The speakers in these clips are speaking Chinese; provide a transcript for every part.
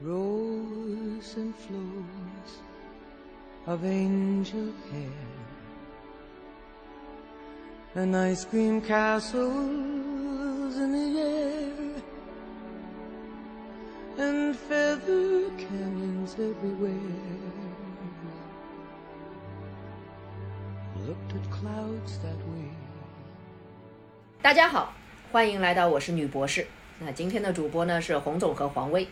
rows and flows of angel hair, and ice cream castles in the air, and feather canyons everywhere. Looked at clouds that way. 大家好，欢迎来到我是女博士。那今天的主播呢是洪总和黄薇。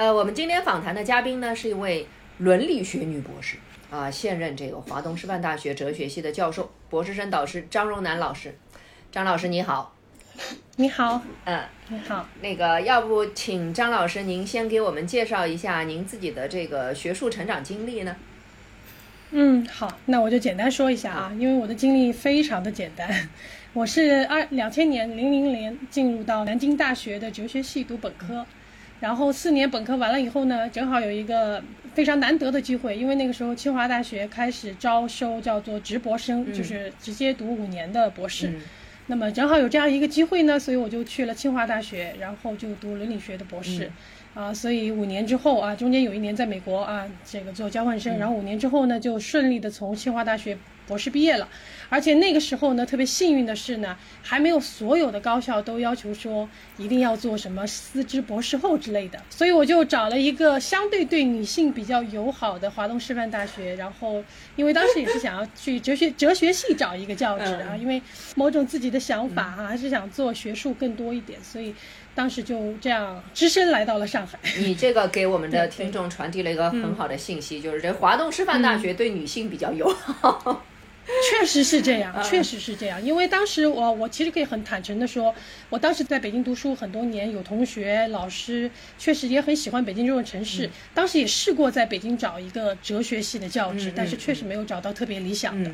呃，我们今天访谈的嘉宾呢是一位伦理学女博士啊，现任这个华东师范大学哲学系的教授、博士生导师张荣南老师。张老师 你好，你好，嗯，你好，那个要不请张老师您先给我们介绍一下您自己的这个学术成长经历呢？嗯，好，那我就简单说一下啊，因为我的经历非常的简单，我是二两千年零零年进入到南京大学的哲学系读本科，然后四年本科完了以后呢，正好有一个非常难得的机会，因为那个时候清华大学开始招收叫做直博生，就是直接读五年的博士。那么正好有这样一个机会呢，所以我就去了清华大学，然后就读伦理学的博士。啊，所以五年之后啊，中间有一年在美国啊，这个做交换生，然后五年之后呢，就顺利的从清华大学博士毕业了。而且那个时候呢，特别幸运的是呢，还没有所有的高校都要求说一定要做什么师资博士后之类的，所以我就找了一个相对对女性比较友好的华东师范大学。然后，因为当时也是想要去哲学哲学系找一个教职啊，因为某种自己的想法啊，还是想做学术更多一点，所以。当时就这样只身来到了上海。你这个给我们的听众传递了一个很好的信息，就是这华东师范大学对女性比较友好。确实是这样，确实是这样。因为当时我我其实可以很坦诚的说，我当时在北京读书很多年，有同学老师确实也很喜欢北京这种城市。当时也试过在北京找一个哲学系的教职，但是确实没有找到特别理想的。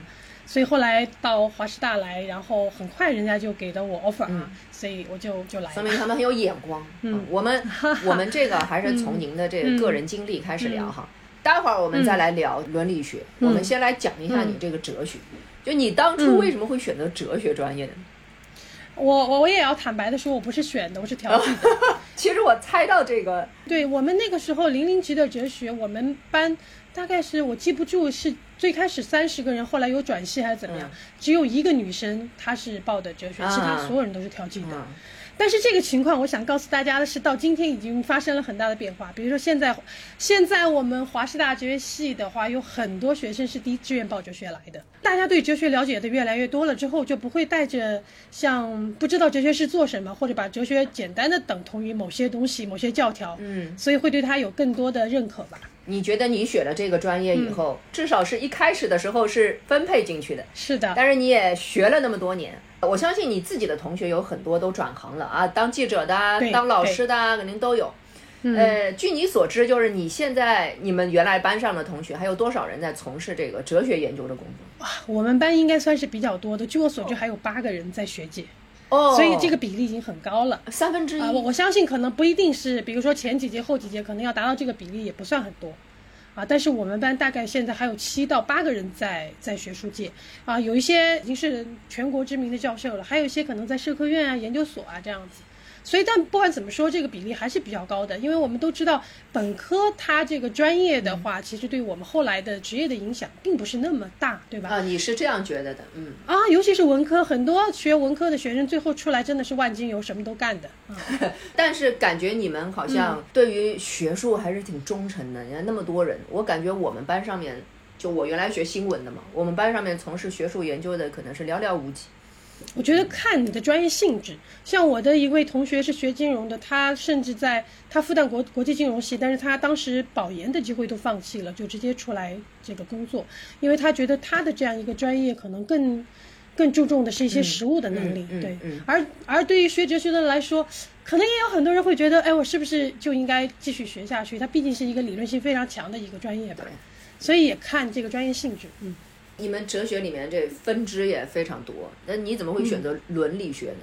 所以后来到华师大来，然后很快人家就给了我 offer 啊，所以我就就来了。说明他们很有眼光。嗯，我们 我们这个还是从您的这个个人经历开始聊哈。待会儿我们再来聊伦理学。我们先来讲一下你这个哲学。就你当初为什么会选择哲学专业呢？我我我也要坦白的说，我不是选的，我是调剂的。其实我猜到这个。对我们那个时候零零级的哲学，我们班大概是我记不住是。最开始三十个人，后来有转系还是怎么样？只有一个女生，她是报的哲学，其他所有人都是调剂的。但是这个情况，我想告诉大家的是，到今天已经发生了很大的变化。比如说现在，现在我们华师大哲学系的话，有很多学生是第一志愿报哲学来的。大家对哲学了解的越来越多了之后，就不会带着像不知道哲学是做什么，或者把哲学简单的等同于某些东西、某些教条。嗯，所以会对它有更多的认可吧。你觉得你选了这个专业以后，至少是一开始的时候是分配进去的，是的。但是你也学了那么多年，我相信你自己的同学有很多都转行了啊，当记者的、当老师的，肯定都有。呃，据你所知，就是你现在你们原来班上的同学还有多少人在从事这个哲学研究的工作？哇，我们班应该算是比较多的，据我所知还有八个人在学姐。哦，所以这个比例已经很高了，三分之一。我我相信可能不一定是，比如说前几节后几节可能要达到这个比例也不算很多，啊，但是我们班大概现在还有七到八个人在在学术界，啊，有一些已经是全国知名的教授了，还有一些可能在社科院啊、研究所啊这样子。所以，但不管怎么说，这个比例还是比较高的，因为我们都知道，本科它这个专业的话，其实对我们后来的职业的影响并不是那么大，对吧？啊，你是这样觉得的，嗯。啊，尤其是文科，很多学文科的学生最后出来真的是万金油，什么都干的。但是感觉你们好像对于学术还是挺忠诚的，你看那么多人，我感觉我们班上面，就我原来学新闻的嘛，我们班上面从事学术研究的可能是寥寥无几。我觉得看你的专业性质，像我的一位同学是学金融的，他甚至在他复旦国国际金融系，但是他当时保研的机会都放弃了，就直接出来这个工作，因为他觉得他的这样一个专业可能更更注重的是一些实务的能力，对。而而对于学哲学的来说，可能也有很多人会觉得，哎，我是不是就应该继续学下去？它毕竟是一个理论性非常强的一个专业吧，所以也看这个专业性质，嗯。你们哲学里面这分支也非常多，那你怎么会选择伦理学呢？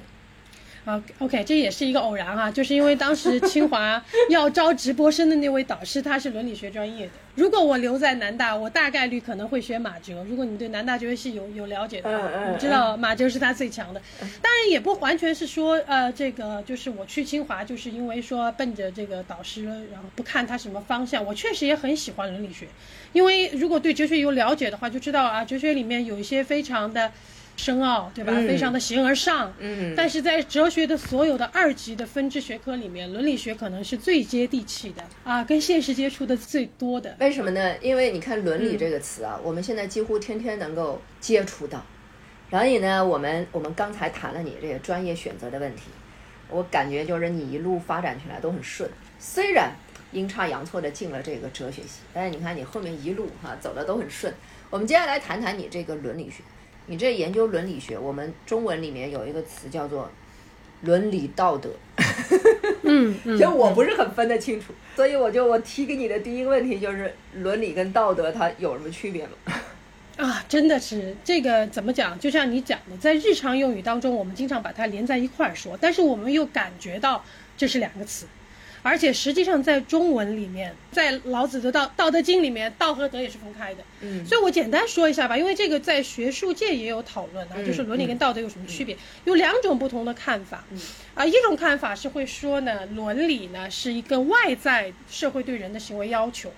啊，OK，这也是一个偶然哈，就是因为当时清华 要招直播生的那位导师他是伦理学专业的。如果我留在南大，我大概率可能会学马哲。如果你对南大哲学系有有了解的话，你知道马哲是他最强的。当然也不完全是说，呃，这个就是我去清华就是因为说奔着这个导师，然后不看他什么方向。我确实也很喜欢伦理学，因为如果对哲学有了解的话，就知道啊，哲学里面有一些非常的。深奥，对吧？非常的形而上。嗯，但是在哲学的所有的二级的分支学科里面，伦理学可能是最接地气的啊，跟现实接触的最多的。为什么呢？因为你看“伦理”这个词啊，我们现在几乎天天能够接触到。所以呢，我们我们刚才谈了你这个专业选择的问题，我感觉就是你一路发展起来都很顺，虽然阴差阳错的进了这个哲学系，但是你看你后面一路哈走的都很顺。我们接下来谈谈你这个伦理学。你这研究伦理学，我们中文里面有一个词叫做伦理道德。嗯，其实我不是很分得清楚，所以我就我提给你的第一个问题就是伦理跟道德它有什么区别吗？啊，真的是这个怎么讲？就像你讲的，在日常用语当中，我们经常把它连在一块儿说，但是我们又感觉到这是两个词。而且实际上，在中文里面，在老子的道《道德经》里面，道和德也是分开的。嗯，所以我简单说一下吧，因为这个在学术界也有讨论啊，就是伦理跟道德有什么区别？有两种不同的看法。啊，一种看法是会说呢，伦理呢是一个外在社会对人的行为要求，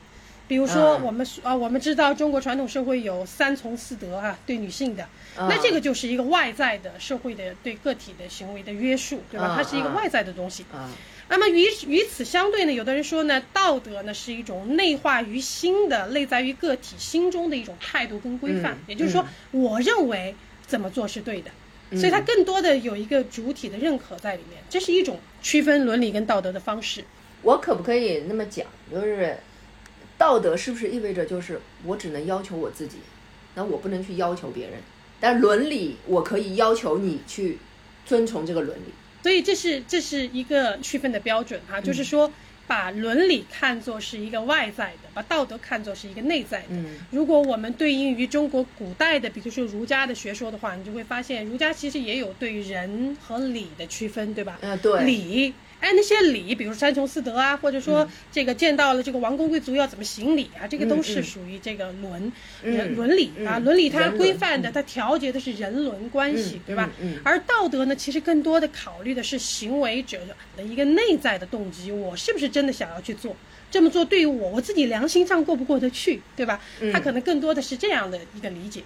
比如说我们啊，我们知道中国传统社会有三从四德啊，对女性的，那这个就是一个外在的社会的对个体的行为的约束，对吧？它是一个外在的东西。那么与与此相对呢，有的人说呢，道德呢是一种内化于心的、内在于个体心中的一种态度跟规范。也就是说，我认为怎么做是对的，所以它更多的有一个主体的认可在里面。这是一种区分伦理跟道德的方式。我可不可以那么讲，就是道德是不是意味着就是我只能要求我自己，那我不能去要求别人？但伦理我可以要求你去遵从这个伦理。所以这是这是一个区分的标准哈，就是说把伦理看作是一个外在的，把道德看作是一个内在的。如果我们对应于中国古代的，比如说儒家的学说的话，你就会发现儒家其实也有对人和礼的区分，对吧？嗯，对。礼。哎，那些礼，比如三从四德啊，或者说这个见到了这个王公贵族要怎么行礼啊，这个都是属于这个伦伦伦理啊。伦理它规范的，它调节的是人伦关系，对吧？而道德呢，其实更多的考虑的是行为者的一个内在的动机，我是不是真的想要去做？这么做对于我我自己良心上过不过得去，对吧？他可能更多的是这样的一个理解。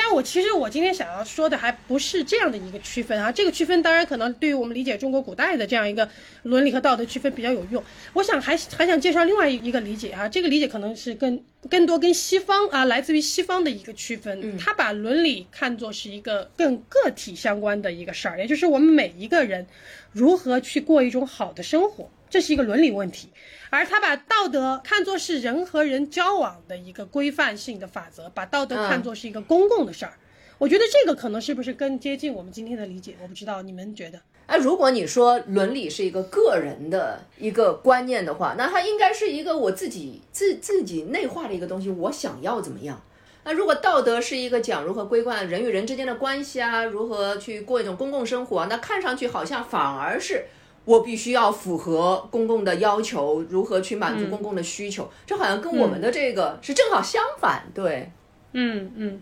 但我其实我今天想要说的还不是这样的一个区分啊，这个区分当然可能对于我们理解中国古代的这样一个伦理和道德区分比较有用。我想还还想介绍另外一个理解啊，这个理解可能是更更多跟西方啊来自于西方的一个区分，他把伦理看作是一个更个体相关的一个事儿，也就是我们每一个人如何去过一种好的生活。这是一个伦理问题，而他把道德看作是人和人交往的一个规范性的法则，把道德看作是一个公共的事儿。我觉得这个可能是不是更接近我们今天的理解？我不知道你们觉得。哎，如果你说伦理是一个个人的一个观念的话，那它应该是一个我自己自自己内化的一个东西，我想要怎么样？那如果道德是一个讲如何规范人与人之间的关系啊，如何去过一种公共生活，那看上去好像反而是。我必须要符合公共的要求，如何去满足公共的需求？这好像跟我们的这个是正好相反，对，嗯嗯。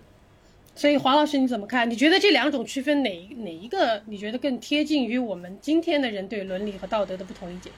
所以黄老师你怎么看？你觉得这两种区分哪哪一个你觉得更贴近于我们今天的人对伦理和道德的不同理解？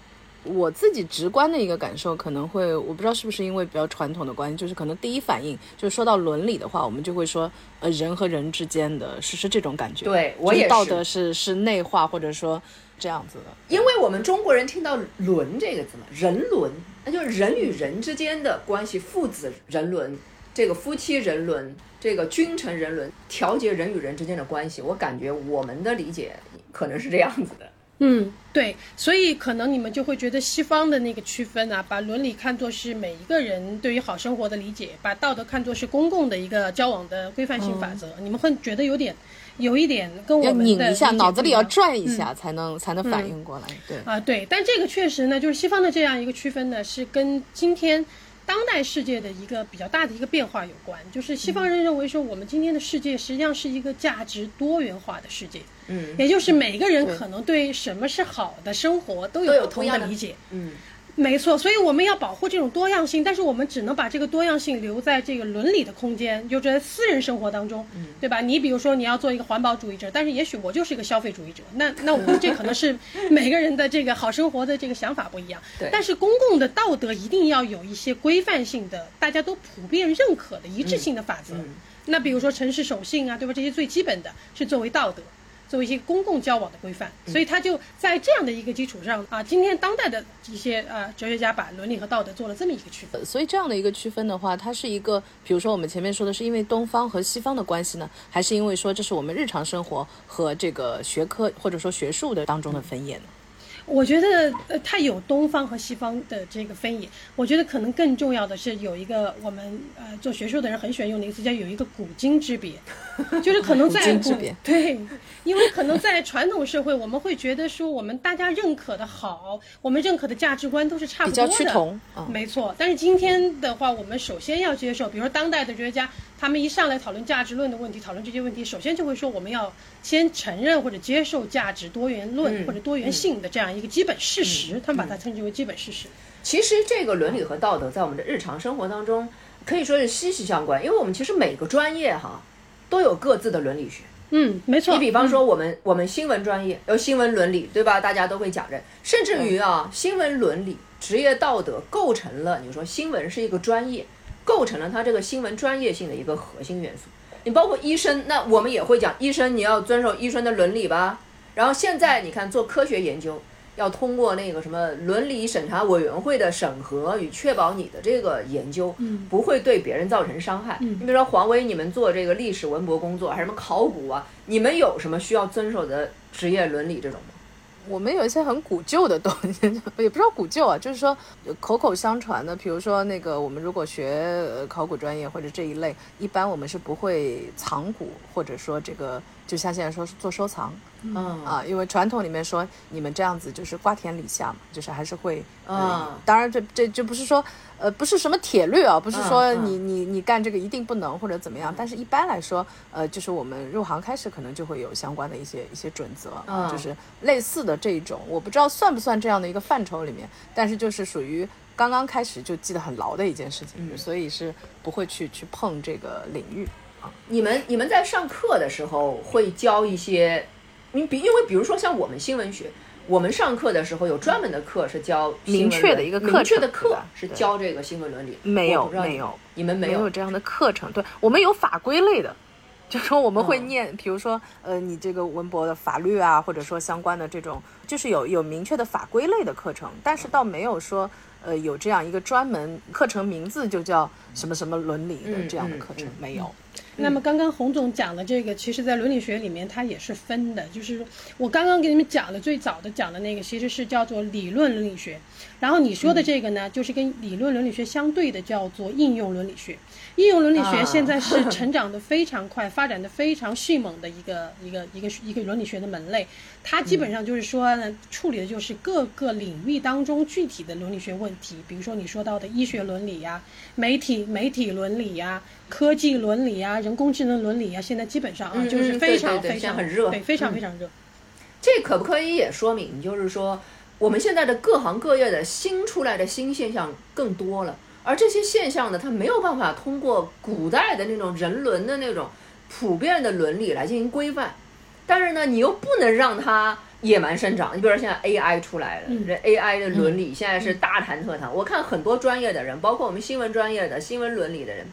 我自己直观的一个感受可能会，我不知道是不是因为比较传统的关系，就是可能第一反应就是说到伦理的话，我们就会说，呃，人和人之间的是是这种感觉。对我也是。道德是是内化或者说。这样子的，因为我们中国人听到“伦”这个字嘛，人伦，那就是人与人之间的关系，父子人伦，这个夫妻人伦，这个君臣人伦，调节人与人之间的关系。我感觉我们的理解可能是这样子的。嗯，对，所以可能你们就会觉得西方的那个区分啊，把伦理看作是每一个人对于好生活的理解，把道德看作是公共的一个交往的规范性法则，你们会觉得有点。有一点跟我们拧一下，脑子里要转一下，才能才能反应过来。对啊，对，但这个确实呢，就是西方的这样一个区分呢，是跟今天当代世界的一个比较大的一个变化有关。就是西方人认为说，我们今天的世界实际上是一个价值多元化的世界，嗯也就是每个人可能对什么是好的生活都都有有不同样的的理解。嗯没错，所以我们要保护这种多样性，但是我们只能把这个多样性留在这个伦理的空间，就在私人生活当中，嗯对吧？你比如说你要做一个环保主义者，但是也许我就是一个消费主义者，那那我们这可能是 每个人的这个好生活的这个想法不一样。对但是公共的道德一定要有一些规范性的，大家都普遍认可的一致性的法则。嗯那比如说诚实守信啊，对吧？这些最基本的是作为道德。作为一些公共交往的规范，嗯所以他就在这样的一个基础上啊，今天当代的一些呃哲学家把伦理和道德做了这么一个区分。所以这样的一个区分的话，它是一个，比如说我们前面说的是因为东方和西方的关系呢，还是因为说这是我们日常生活和这个学科或者说学术的当中的分野呢？我觉得呃，它有东方和西方的这个分野。我觉得可能更重要的是有一个我们呃做学术的人很喜欢用的一个词，叫有一个古今之别，就是可能在古今之别对，因为可能在传统社会，我们会觉得说我们大家认可的好，我们认可的价值观都是差不多的，比较趋同嗯没错。但是今天的话，我们首先要接受，比如说当代的哲学家，他们一上来讨论价值论的问题，讨论这些问题，首先就会说我们要先承认或者接受价值多元论、嗯或者多元性的这样一个基本事实，他们把它称之为基本事实。其实这个伦理和道德在我们的日常生活当中可以说是息息相关，因为我们其实每个专业哈都有各自的伦理学。嗯，没错。你比方说我们、我们新闻专业有新闻伦理，对吧？大家都会讲这，甚至于啊，新闻伦理、职业道德构成了你说新闻是一个专业，构成了它这个新闻专业性的一个核心元素。你包括医生，那我们也会讲医生你要遵守医生的伦理吧。然后现在你看做科学研究。要通过那个什么伦理审查委员会的审核与确保你的这个研究不会对别人造成伤害。你比如说黄威，你们做这个历史文博工作，还是什么考古啊，你们有什么需要遵守的职业伦理这种吗？我们有一些很古旧的东西，也不知道古旧啊，就是说口口相传的。比如说那个，我们如果学呃考古专业或者这一类，一般我们是不会藏古，或者说这个就像现在说是做收藏嗯。啊，因为传统里面说你们这样子就是瓜田李下嘛，就是还是会呃啊当然这这就不是说呃不是什么铁律啊，不是说嗯嗯。你你你干这个一定不能或者怎么样，但是一般来说，呃，就是我们入行开始可能就会有相关的一些一些准则，嗯。就是类似的这一种，我不知道算不算这样的一个范畴里面，但是就是属于刚刚开始就记得很牢的一件事情，所以是不会去去碰这个领域。你们你们在上课的时候会教一些，你比因为比如说像我们新闻学，我们上课的时候有专门的课是教明确的一个课程明确的课是教这个新闻伦理，没有没有。你们没没有这样的课程，对我们有法规类的。就说我们会嗯。念，比如说，呃，你这个文博的法律啊，或者说相关的这种，就是有有明确的法规类的课程，但是倒没有说，呃，有这样一个专门课程名字就叫什么什么伦理的嗯这样的嗯课程，嗯没有。那么刚刚洪总讲的这个，其实在伦理学里面它也是分的，就是我刚刚给你们讲的最早的讲的那个，其实是叫做理论伦理学，然后你说的这个呢，就是跟理论伦理学相对的，叫做应用伦理学。应用伦理学啊现在是成长的非常快、发展的非常迅猛的一个一个一个一个伦理学的门类。它基本上就是说呢，处理的就是各个领域当中具体的伦理学问题，比如说你说到的医学伦理呀、媒体媒体伦理呀、科技伦理呀、人工智能伦理呀，现在基本上啊嗯就是非常非常很热对，非常嗯非常热。这可不可以也说明，就是说我们现在的各行各业的新出来的新现象更多了，而这些现象呢，它没有办法通过古代的那种人伦的那种普遍的伦理来进行规范，但是呢，你又不能让它野蛮生长。你比如说现在 AI 出来了，嗯这 AI 的伦理现在是大谈特谈。我看很多专业的人，包括我们新闻专业的新闻伦理的人。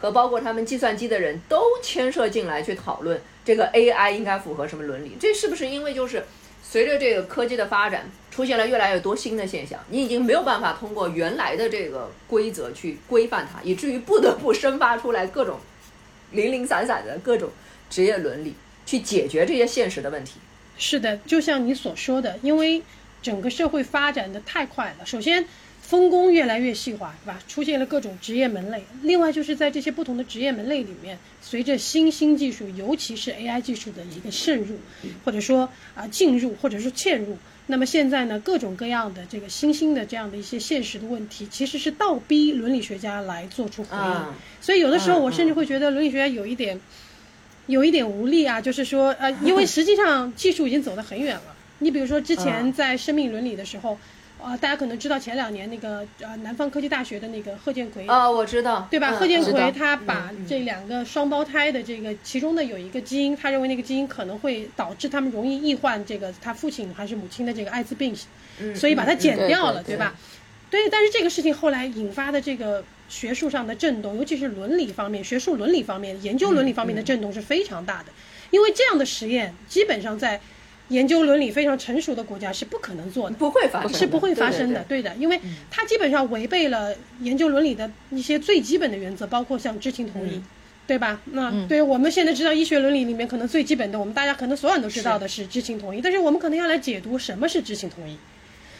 和包括他们计算机的人都牵涉进来去讨论这个 AI 应该符合什么伦理，这是不是因为就是随着这个科技的发展，出现了越来越多新的现象，你已经没有办法通过原来的这个规则去规范它，以至于不得不生发出来各种零零散散的各种职业伦理，去解决这些现实的问题。是的，就像你所说的，因为整个社会发展的太快了，首先分工越来越细化，是吧？出现了各种职业门类。另外就是在这些不同的职业门类里面，随着新兴技术，尤其是 AI 技术的一个渗入，或者说啊、进入，或者是嵌入，那么现在呢，各种各样的这个新兴的这样的一些现实的问题，其实是倒逼伦理学家来做出回应。啊所以有的时候嗯我甚至会觉得伦理学家有一点，有一点无力啊，就是说呃，因为实际上技术已经走得很远了。你比如说之前嗯在生命伦理的时候，啊、大家可能知道前两年那个呃南方科技大学的那个贺建奎啊，我知道，对吧？嗯贺建奎他把这两个双胞胎的这个其中的有一个基因，他认为那个基因可能会导致他们容易易患这个他父亲还是母亲的这个艾滋病，嗯所以把它嗯剪掉了，对对吧？对，但是这个事情后来引发的这个学术上的震动，尤其是伦理方面、学术伦理方面、研究伦理方面的震动是非常大的，因为这样的实验基本上在研究伦理非常成熟的国家是不可能做的。不会发生，是不会发生的，对对的，因为它基本上违背了研究伦理的一些最基本的原则，包括像知情同意，嗯对吧？那、对我们现在知道医学伦理里面可能最基本的，我们大家可能所有人都知道的是知情同意，但是我们可能要来解读什么是知情同意。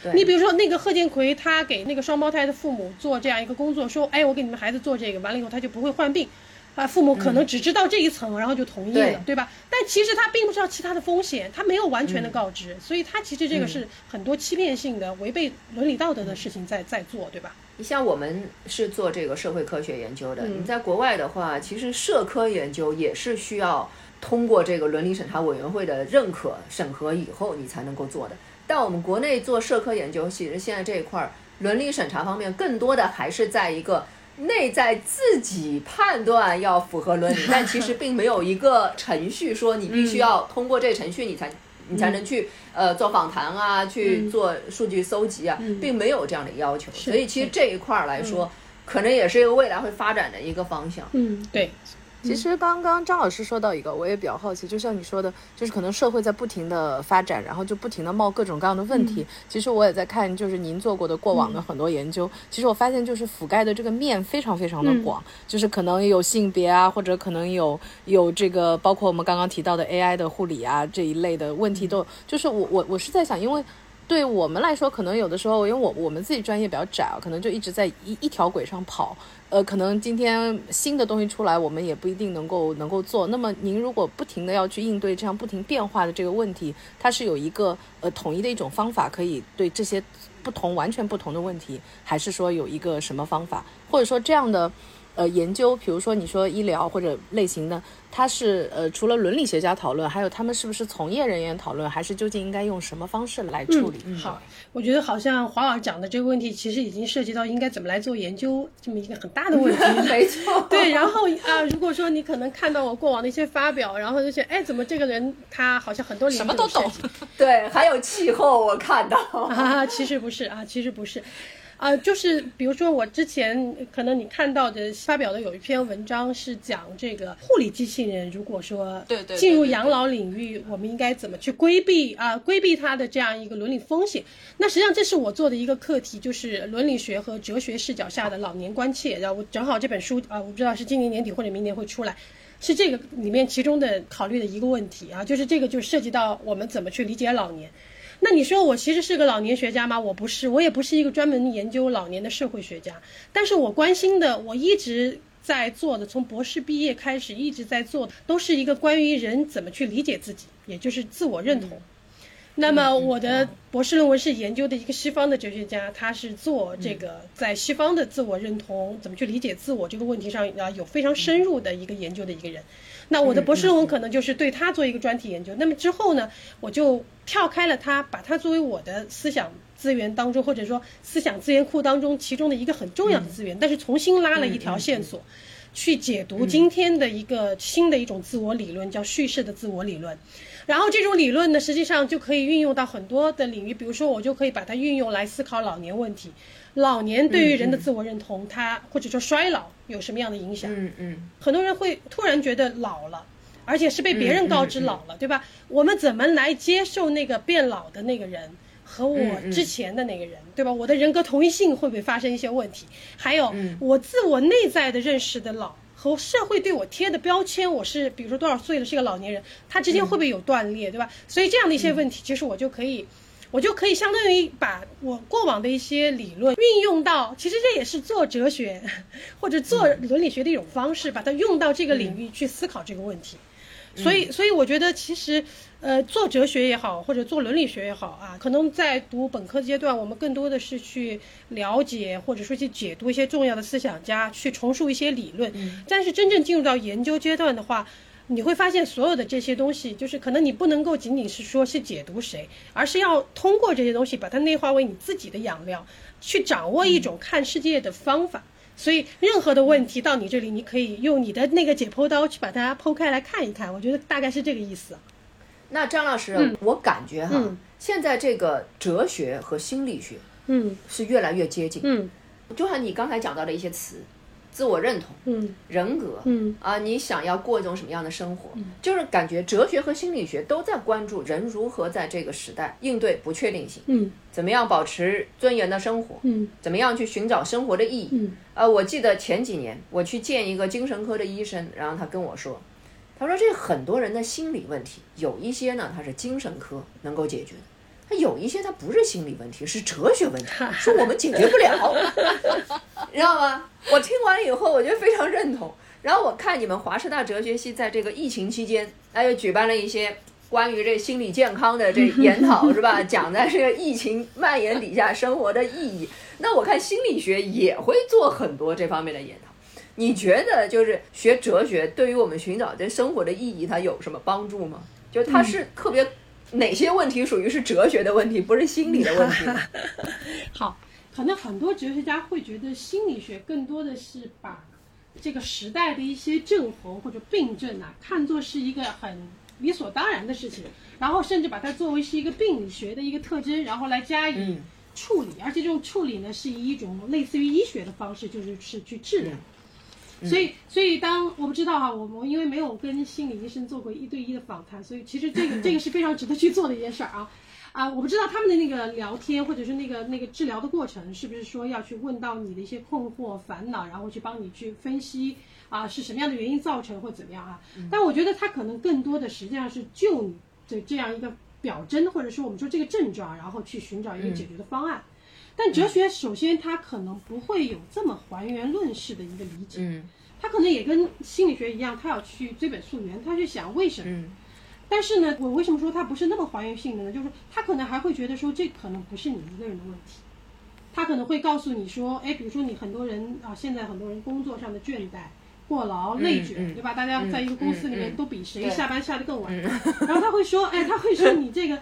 对你比如说那个贺建奎，他给那个双胞胎的父母做这样一个工作，说，哎，我给你们孩子做这个，完了以后他就不会患病。啊，父母可能只知道这一层，然后就同意了，对对吧？但其实他并不知道其他的风险，他没有完全的告知，所以他其实这个嗯是很多欺骗性的、违背伦理道德的事情在在做，对吧？你像我们是做这个社会科学研究的，嗯你在国外的话，其实社科研究也是需要通过这个伦理审查委员会的认可审核以后，你才能够做的。但我们国内做社科研究，其实现在这一块儿伦理审查方面，更多的还是在一个内在自己判断要符合伦理，但其实并没有一个程序说你必须要通过这程序你才。你才能去呃做访谈啊，去做数据搜集啊，并没有这样的要求，所以其实这一块儿来说，可能也是一个未来会发展的一个方向。嗯，对，其实刚刚张老师说到一个，我也比较好奇，就像你说的，就是可能社会在不停的发展，然后就不停的冒各种各样的问题。其实我也在看，就是您做过的过往的很多研究，其实我发现就是覆盖的这个面非常非常的广，就是可能有性别啊，或者可能有有这个，包括我们刚刚提到的 AI 的护理啊这一类的问题都，就是我我我是在想，因为。对我们来说，可能有的时候，因为我我们自己专业比较窄啊，可能就一直在一一条轨上跑。呃，可能今天新的东西出来，我们也不一定能够能够做。那么您如果不停的要去应对这样不停变化的这个问题，它是有一个呃统一的一种方法，可以对这些不同完全不同的问题，还是说有一个什么方法，或者说这样的呃研究，比如说你说医疗或者类型的，它是呃除了伦理学家讨论，还有他们是不是从业人员讨论，还是究竟应该用什么方式来处理？好，我觉得好像黄老师讲的这个问题，其实已经涉及到应该怎么来做研究这么一个很大的问题。没错，对，然后啊，如果说你可能看到我过往的一些发表，然后就觉得，哎，怎么这个人他好像很多领域什么都懂 对，还有气候，我看到。啊，其实不是啊，其实不是。啊，就是比如说我之前可能你看到的发表的有一篇文章是讲这个护理机器人，如果说对对对进入养老领域，我们应该怎么去规避啊规避它的这样一个伦理风险？那实际上这是我做的一个课题，就是伦理学和哲学视角下的老年关切。然后我正好这本书啊，我不知道是今年年底或者明年会出来。是这个里面其中的考虑的一个问题啊，就是这个就涉及到我们怎么去理解老年。那你说我其实是个老年学家吗？我不是，我也不是一个专门研究老年的社会学家。但是我关心的，我一直在做的，从博士毕业开始一直在做的，都是一个关于人怎么去理解自己，也就是自我认同。那么我的博士论文是研究的一个西方的哲学家，他是做这个在西方的自我认同怎么去理解自我这个问题上啊有非常深入的一个研究的一个人。那我的博士论文可能就是对他做一个专题研究。那么之后呢，我就跳开了他，把它作为我的思想资源当中，或者说思想资源库当中其中的一个很重要的资源，但是重新拉了一条线索。去解读今天的一个新的一种自我理论，叫叙事的自我理论。然后这种理论呢，实际上就可以运用到很多的领域，比如说我就可以把它运用来思考老年问题。老年对于人的自我认同，它或者说衰老有什么样的影响？嗯嗯，很多人会突然觉得老了，而且是被别人告知老了，对吧？我们怎么来接受那个变老的那个人？和我之前的那个人，对吧？我的人格同一性会不会发生一些问题？还有我自我内在的认识的老和社会对我贴的标签，我是比如说多少岁了是一个老年人，他之间会不会有断裂，对吧？所以这样的一些问题，其实我就可以。我就可以相当于把我过往的一些理论运用到，其实这也是做哲学 或者做伦理学的一种方式，把它用到这个领域去思考这个问题。所以，所以我觉得其实，呃，做哲学也好，或者做伦理学也好啊，可能在读本科阶段，我们更多的是去了解，或者说去解读一些重要的思想家，去重塑一些理论。但是真正进入到研究阶段的话，你会发现所有的这些东西，就是可能你不能够仅仅是说是解读谁，而是要通过这些东西把它内化为你自己的养料，去掌握一种看世界的方法。所以，任何的问题到你这里，你可以用你的那个解剖刀去把它剖开来看一看。我觉得大概是这个意思。那张老师，我感觉哈，现在这个哲学和心理学，嗯，是越来越接近。嗯，就像你刚才讲到的一些词。自我认同，嗯，人格，嗯啊，你想要过一种什么样的生活？嗯就是感觉哲学和心理学都在关注人如何在这个时代应对不确定性，嗯，怎么样保持尊严的生活，嗯，怎么样去寻找生活的意义，嗯，呃，我记得前几年我去见一个精神科的医生，然后他跟我说，他说这很多人的心理问题，有一些呢，他是精神科能够解决的。他有一些，他不是心理问题，是哲学问题，说我们解决不了，你知道吗？我听完以后，我觉得非常认同。然后我看你们华师大哲学系在这个疫情期间，哎，又举办了一些关于这心理健康的这研讨，是吧？讲在这个疫情蔓延底下生活的意义。那我看心理学也会做很多这方面的研讨。你觉得就是学哲学对于我们寻找这生活的意义，它有什么帮助吗？就它是特别。哪些问题属于是哲学的问题，不是心理的问题？好，可能很多哲学家会觉得心理学更多的是把这个时代的一些症候或者病症啊，看作是一个很理所当然的事情，然后甚至把它作为是一个病理学的一个特征，然后来加以处理，而且这种处理呢，是以一种类似于医学的方式，就是是去治疗。所以，所以当我不知道哈，我们因为没有跟心理医生做过一对一的访谈，所以其实这个 这个是非常值得去做的一件事儿啊啊！我不知道他们的那个聊天或者是那个那个治疗的过程，是不是说要去问到你的一些困惑、烦恼，然后去帮你去分析啊是什么样的原因造成或怎么样啊？但我觉得他可能更多的实际上是就你的这样一个表征，或者说我们说这个症状，然后去寻找一个解决的方案。但哲学首先它可能不会有这么还原论式的一个理解，嗯，它可能也跟心理学一样，它要去追本溯源，它去想为什么。嗯，但是呢，我为什么说它不是那么还原性的呢？就是他可能还会觉得说这可能不是你一个人的问题，他可能会告诉你说，哎，比如说你很多人啊，现在很多人工作上的倦怠、过劳、内卷，对吧？大家在一个公司里面都比谁下班下得更晚，然后他会说，哎，他会说你这个。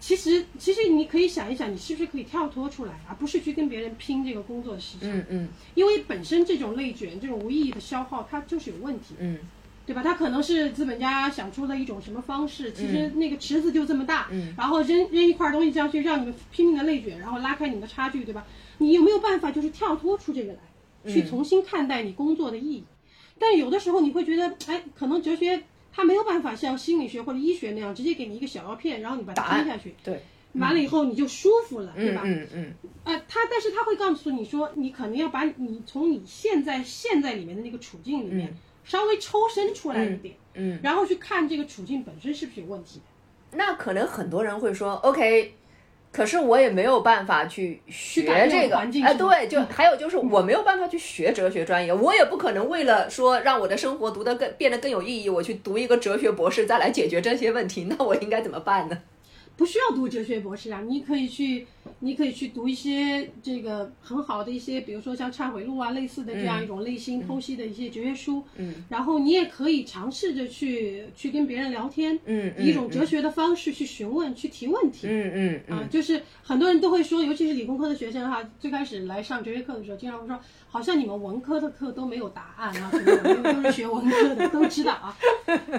其实，其实你可以想一想，你是不是可以跳脱出来，而不是去跟别人拼这个工作时长？嗯嗯。因为本身这种内卷、这种无意义的消耗，它就是有问题。嗯。对吧？它可能是资本家想出了一种什么方式，其实那个池子就这么大，嗯。然后扔扔一块东西上去，让你们拼命的内卷，然后拉开你们的差距，对吧？你有没有办法就是跳脱出这个来，去重新看待你工作的意义？但有的时候你会觉得，哎，可能哲学。他没有办法像心理学或者医学那样直接给你一个小药片，然后你把它吞下去，对，完了以后你就舒服了，对吧？嗯嗯。呃，他但是他会告诉你说，你可能要把你从你现在现在里面的那个处境里面稍微抽身出来一点，嗯，然后去看这个处境本身是不是有问题的。那可能很多人会说，OK。可是我也没有办法去学这个，哎，对，就还有就是我没有办法去学哲学专业，我也不可能为了说让我的生活读得更变得更有意义，我去读一个哲学博士再来解决这些问题，那我应该怎么办呢？不需要读哲学博士啊，你可以去，你可以去读一些这个很好的一些，比如说像《忏悔录》啊类似的这样一种内心剖析的一些哲学书。嗯。然后你也可以尝试着去去跟别人聊天，嗯，以一种哲学的方式去询问、去提问题。嗯嗯。啊，就是很多人都会说，尤其是理工科的学生哈，最开始来上哲学课的时候，经常会说，好像你们文科的课都没有答案啊，都是学文科的，都知道啊。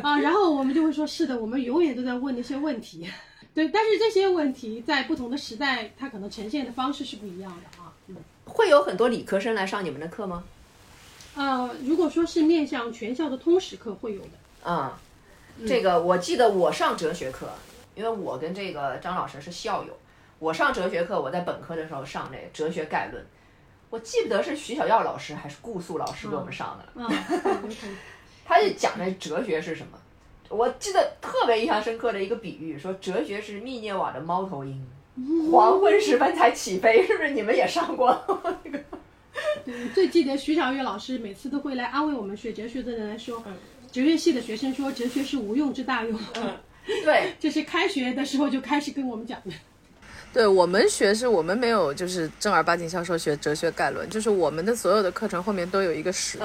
啊，然后我们就会说，是的，我们永远都在问那些问题。对，但是这些问题在不同的时代，它可能呈现的方式是不一样的啊。嗯，会有很多理科生来上你们的课吗？呃，如果说是面向全校的通识课，会有的。啊，这个我记得我上哲学课，因为我跟这个张老师是校友。我上哲学课，我在本科的时候上那《哲学概论》，我记不得是徐小耀老师还是顾素老师给我们上的了。他就讲的哲学是什么。我记得特别印象深刻的一个比喻，说哲学是密涅瓦的猫头鹰，黄昏时分才起飞，是不是？你们也上过 那个？对，最记得徐小月老师每次都会来安慰我们学哲学的人来说，哲学系的学生说哲学是无用之大用，对，这是开学的时候就开始跟我们讲的。对我们学是我们没有就是正儿八经教授学哲学概论，就是我们的所有的课程后面都有一个史字，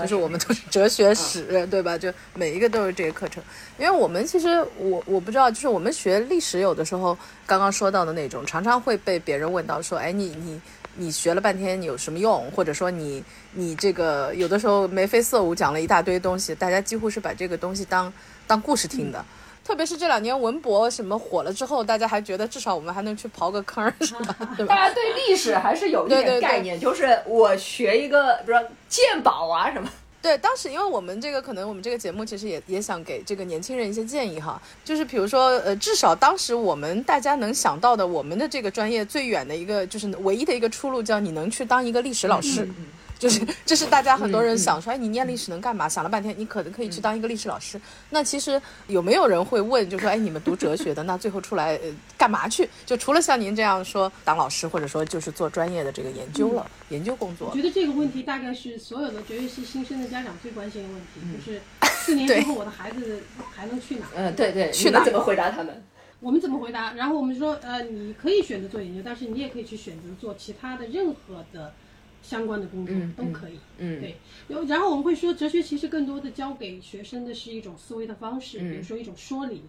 就是我们都是哲学史，对吧？就每一个都是这个课程。因为我们其实我我不知道，就是我们学历史有的时候刚刚说到的那种，常常会被别人问到说，哎，你你你学了半天有什么用？或者说你你这个有的时候眉飞色舞讲了一大堆东西，大家几乎是把这个东西当当故事听的。特别是这两年文博什么火了之后，大家还觉得至少我们还能去刨个坑儿，是吧？对吧？大家对历史还是有一对对对点概念，就是我学一个，比如说鉴宝啊什么。对，当时因为我们这个可能我们这个节目其实也也想给这个年轻人一些建议哈，就是比如说呃，至少当时我们大家能想到的，我们的这个专业最远的一个就是唯一的一个出路，叫你能去当一个历史老师。就是这是大家很多人想说，哎，你念历史能干嘛？想了半天，你可能可以去当一个历史老师。那其实有没有人会问，就说，哎，你们读哲学的，那最后出来呃干嘛去？就除了像您这样说当老师，或者说就是做专业的这个研究了，研究工作我。觉得这个问题大概是所有的哲学系新生的家长最关心的问题，就是四年之后我的孩子还能去哪？嗯，对对，去哪怎么回答他们？我们怎么回答？然后我们说，呃，你可以选择做研究，但是你也可以去选择做其他的任何的相关的工作，嗯都可以。嗯，对，有然后我们会说，哲学其实更多的教给学生的是一种思维的方式，嗯。比如说一种说理，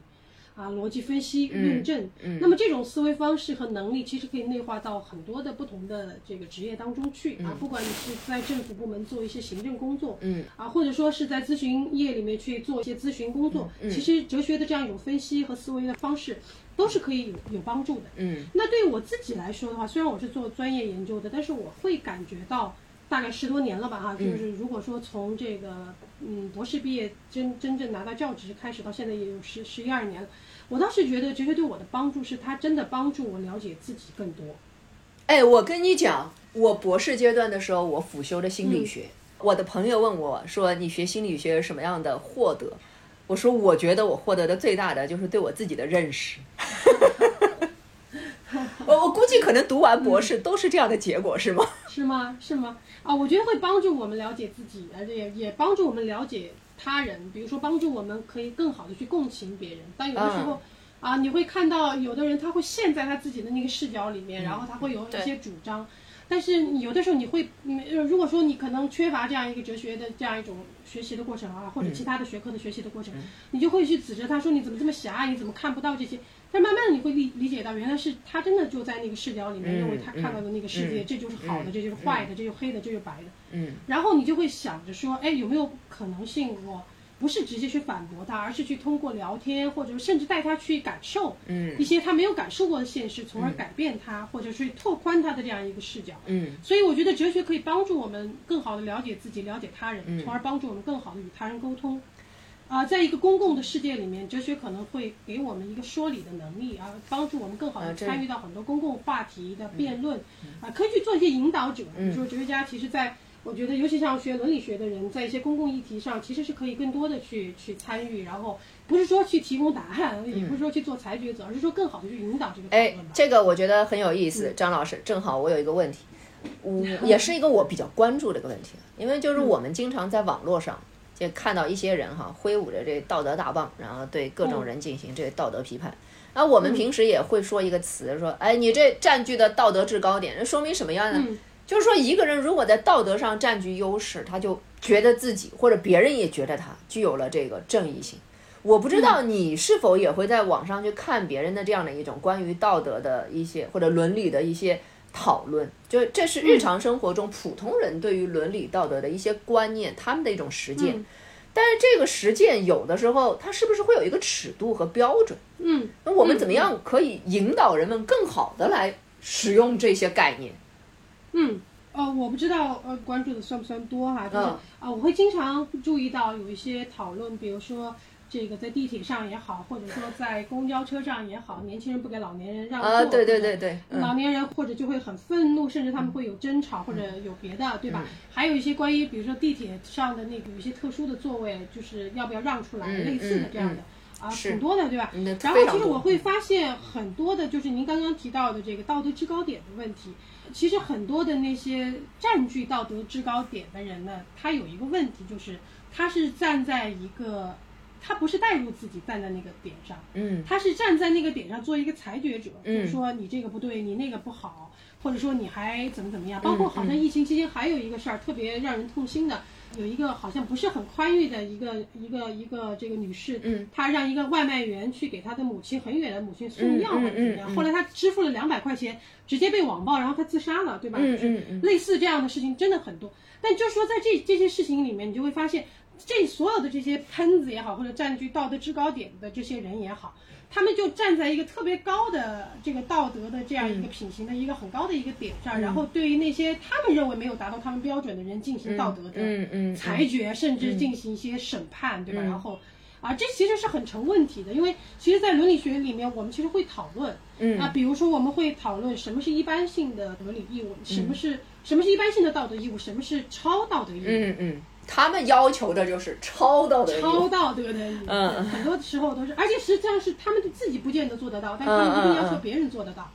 啊，逻辑分析、嗯论证。嗯。那么这种思维方式和能力，其实可以内化到很多的不同的这个职业当中去啊，不管你是在政府部门做一些行政工作，嗯。啊，或者说是在咨询业里面去做一些咨询工作，嗯。其实哲学的这样一种分析和思维的方式，都是可以有有帮助的。嗯那对于我自己来说的话，虽然我是做专业研究的，但是我会感觉到，大概十多年了吧哈，就是如果说从这个嗯博士毕业真真正拿到教职开始到现在也有十十一二年了，我倒是觉得哲学对我的帮助是它真的帮助我了解自己更多。哎，我跟你讲，我博士阶段的时候，我辅修的心理学。我的朋友问我说：“你学心理学有什么样的获得？”我说：“我觉得我获得的最大的就是对我自己的认识。我我估计可能读完博士都是这样的结果，是吗？是吗？是吗？啊，我觉得会帮助我们了解自己，而且也也帮助我们了解他人。比如说，帮助我们可以更好的去共情别人。但有的时候，啊，你会看到有的人他会陷在他自己的那个视角里面，然后他会有一些主张。但是有的时候你会，如果说你可能缺乏这样一个哲学的这样一种学习的过程啊，或者其他的学科的学习的过程，你就会去指责他说你怎么这么狭隘，你怎么看不到这些？但慢慢的你会理理解到，原来是他真的就在那个视角里面，嗯认为他看到的那个世界，嗯这就是好的，这就是坏的，这就是黑的，这就是白的。嗯然后你就会想着说，哎，有没有可能性我不是直接去反驳他，而是去通过聊天，或者甚至带他去感受嗯一些他没有感受过的现实，从而改变他，或者去拓宽他的这样一个视角。嗯所以我觉得哲学可以帮助我们更好的了解自己，了解他人，嗯从而帮助我们更好的与他人沟通。啊、在一个公共的世界里面，哲学可能会给我们一个说理的能力啊，帮助我们更好的参与到很多公共话题的辩论啊，可以去做一些引导者。比嗯。如说，哲学家其实在我觉得，尤其像学伦理学的人，在一些公共议题上，其实是可以更多的去去参与，然后不是说去提供答案，也不是说去做裁决者，而是说更好的去引导这个讨哎。这个我觉得很有意思，嗯。张老师，正好我有一个问题，我 也是一个我比较关注的一个问题，因为就是我们经常在网络上就看到一些人哈挥舞着这道德大棒，然后对各种人进行这道德批判。然后我们平时也会说一个词，说哎你这占据的道德制高点，这说明什么样呢？嗯就是说一个人如果在道德上占据优势，他就觉得自己或者别人也觉得他具有了这个正义性。我不知道你是否也会在网上去看别人的这样的一种关于道德的一些或者伦理的一些讨论，就这是日常生活中普通人对于伦理道德的一些观念，他们的一种实践。嗯但是这个实践有的时候，它是不是会有一个尺度和标准？嗯，那我们怎么样可以引导人们更好的来使用这些概念？嗯，呃，我不知道呃关注的算不算多哈，就是啊、嗯我会经常注意到有一些讨论，比如说这个在地铁上也好，或者说在公交车上也好，年轻人不给老年人让座，啊，对对对对，嗯老年人或者就会很愤怒，甚至他们会有争吵或者有别的，对吧？还有一些关于比如说地铁上的那个有一些特殊的座位，就是要不要让出来，嗯类似的这样的。啊，是挺多的，对吧？嗯然后其实我会发现很多的，就是您刚刚提到的这个道德制高点的问题，其实很多的那些占据道德制高点的人呢，他有一个问题，就是他是站在一个，他不是代入自己站在那个点上，嗯他是站在那个点上做一个裁决者，嗯就是说你这个不对，你那个不好，或者说你还怎么怎么样。包嗯括好像疫情期间还有一个事儿特别让人痛心的，有一个好像不是很宽裕的一个一个一个这个女士，嗯，她让一个外卖员去给她的母亲很远的母亲送药嗯或者怎么样，后来她支付了两百块钱，直接被网暴，然后她自杀了，对吧？嗯就是类似这样的事情真的很多。但就是说，在这这些事情里面，你就会发现，这所有的这些喷子也好，或者占据道德制高点的这些人也好，他们就站在一个特别高的这个道德的这样一个品行的一个很高的一个点上，然后对于那些他们认为没有达到他们标准的人进行道德的嗯嗯裁决，甚至进行一些审判，对吧？然后。啊，这其实是很成问题的，因为其实，在伦理学里面，我们其实会讨论，嗯。啊，比如说我们会讨论什么是一般性的伦理义务，什么是什么是一般性的道德义务，什么是超道德义务，嗯嗯，他们要求的就是超道德超道德的嗯很多时候都是，而且实际上是他们自己不见得做得到，但是他们一定要求别人做得到。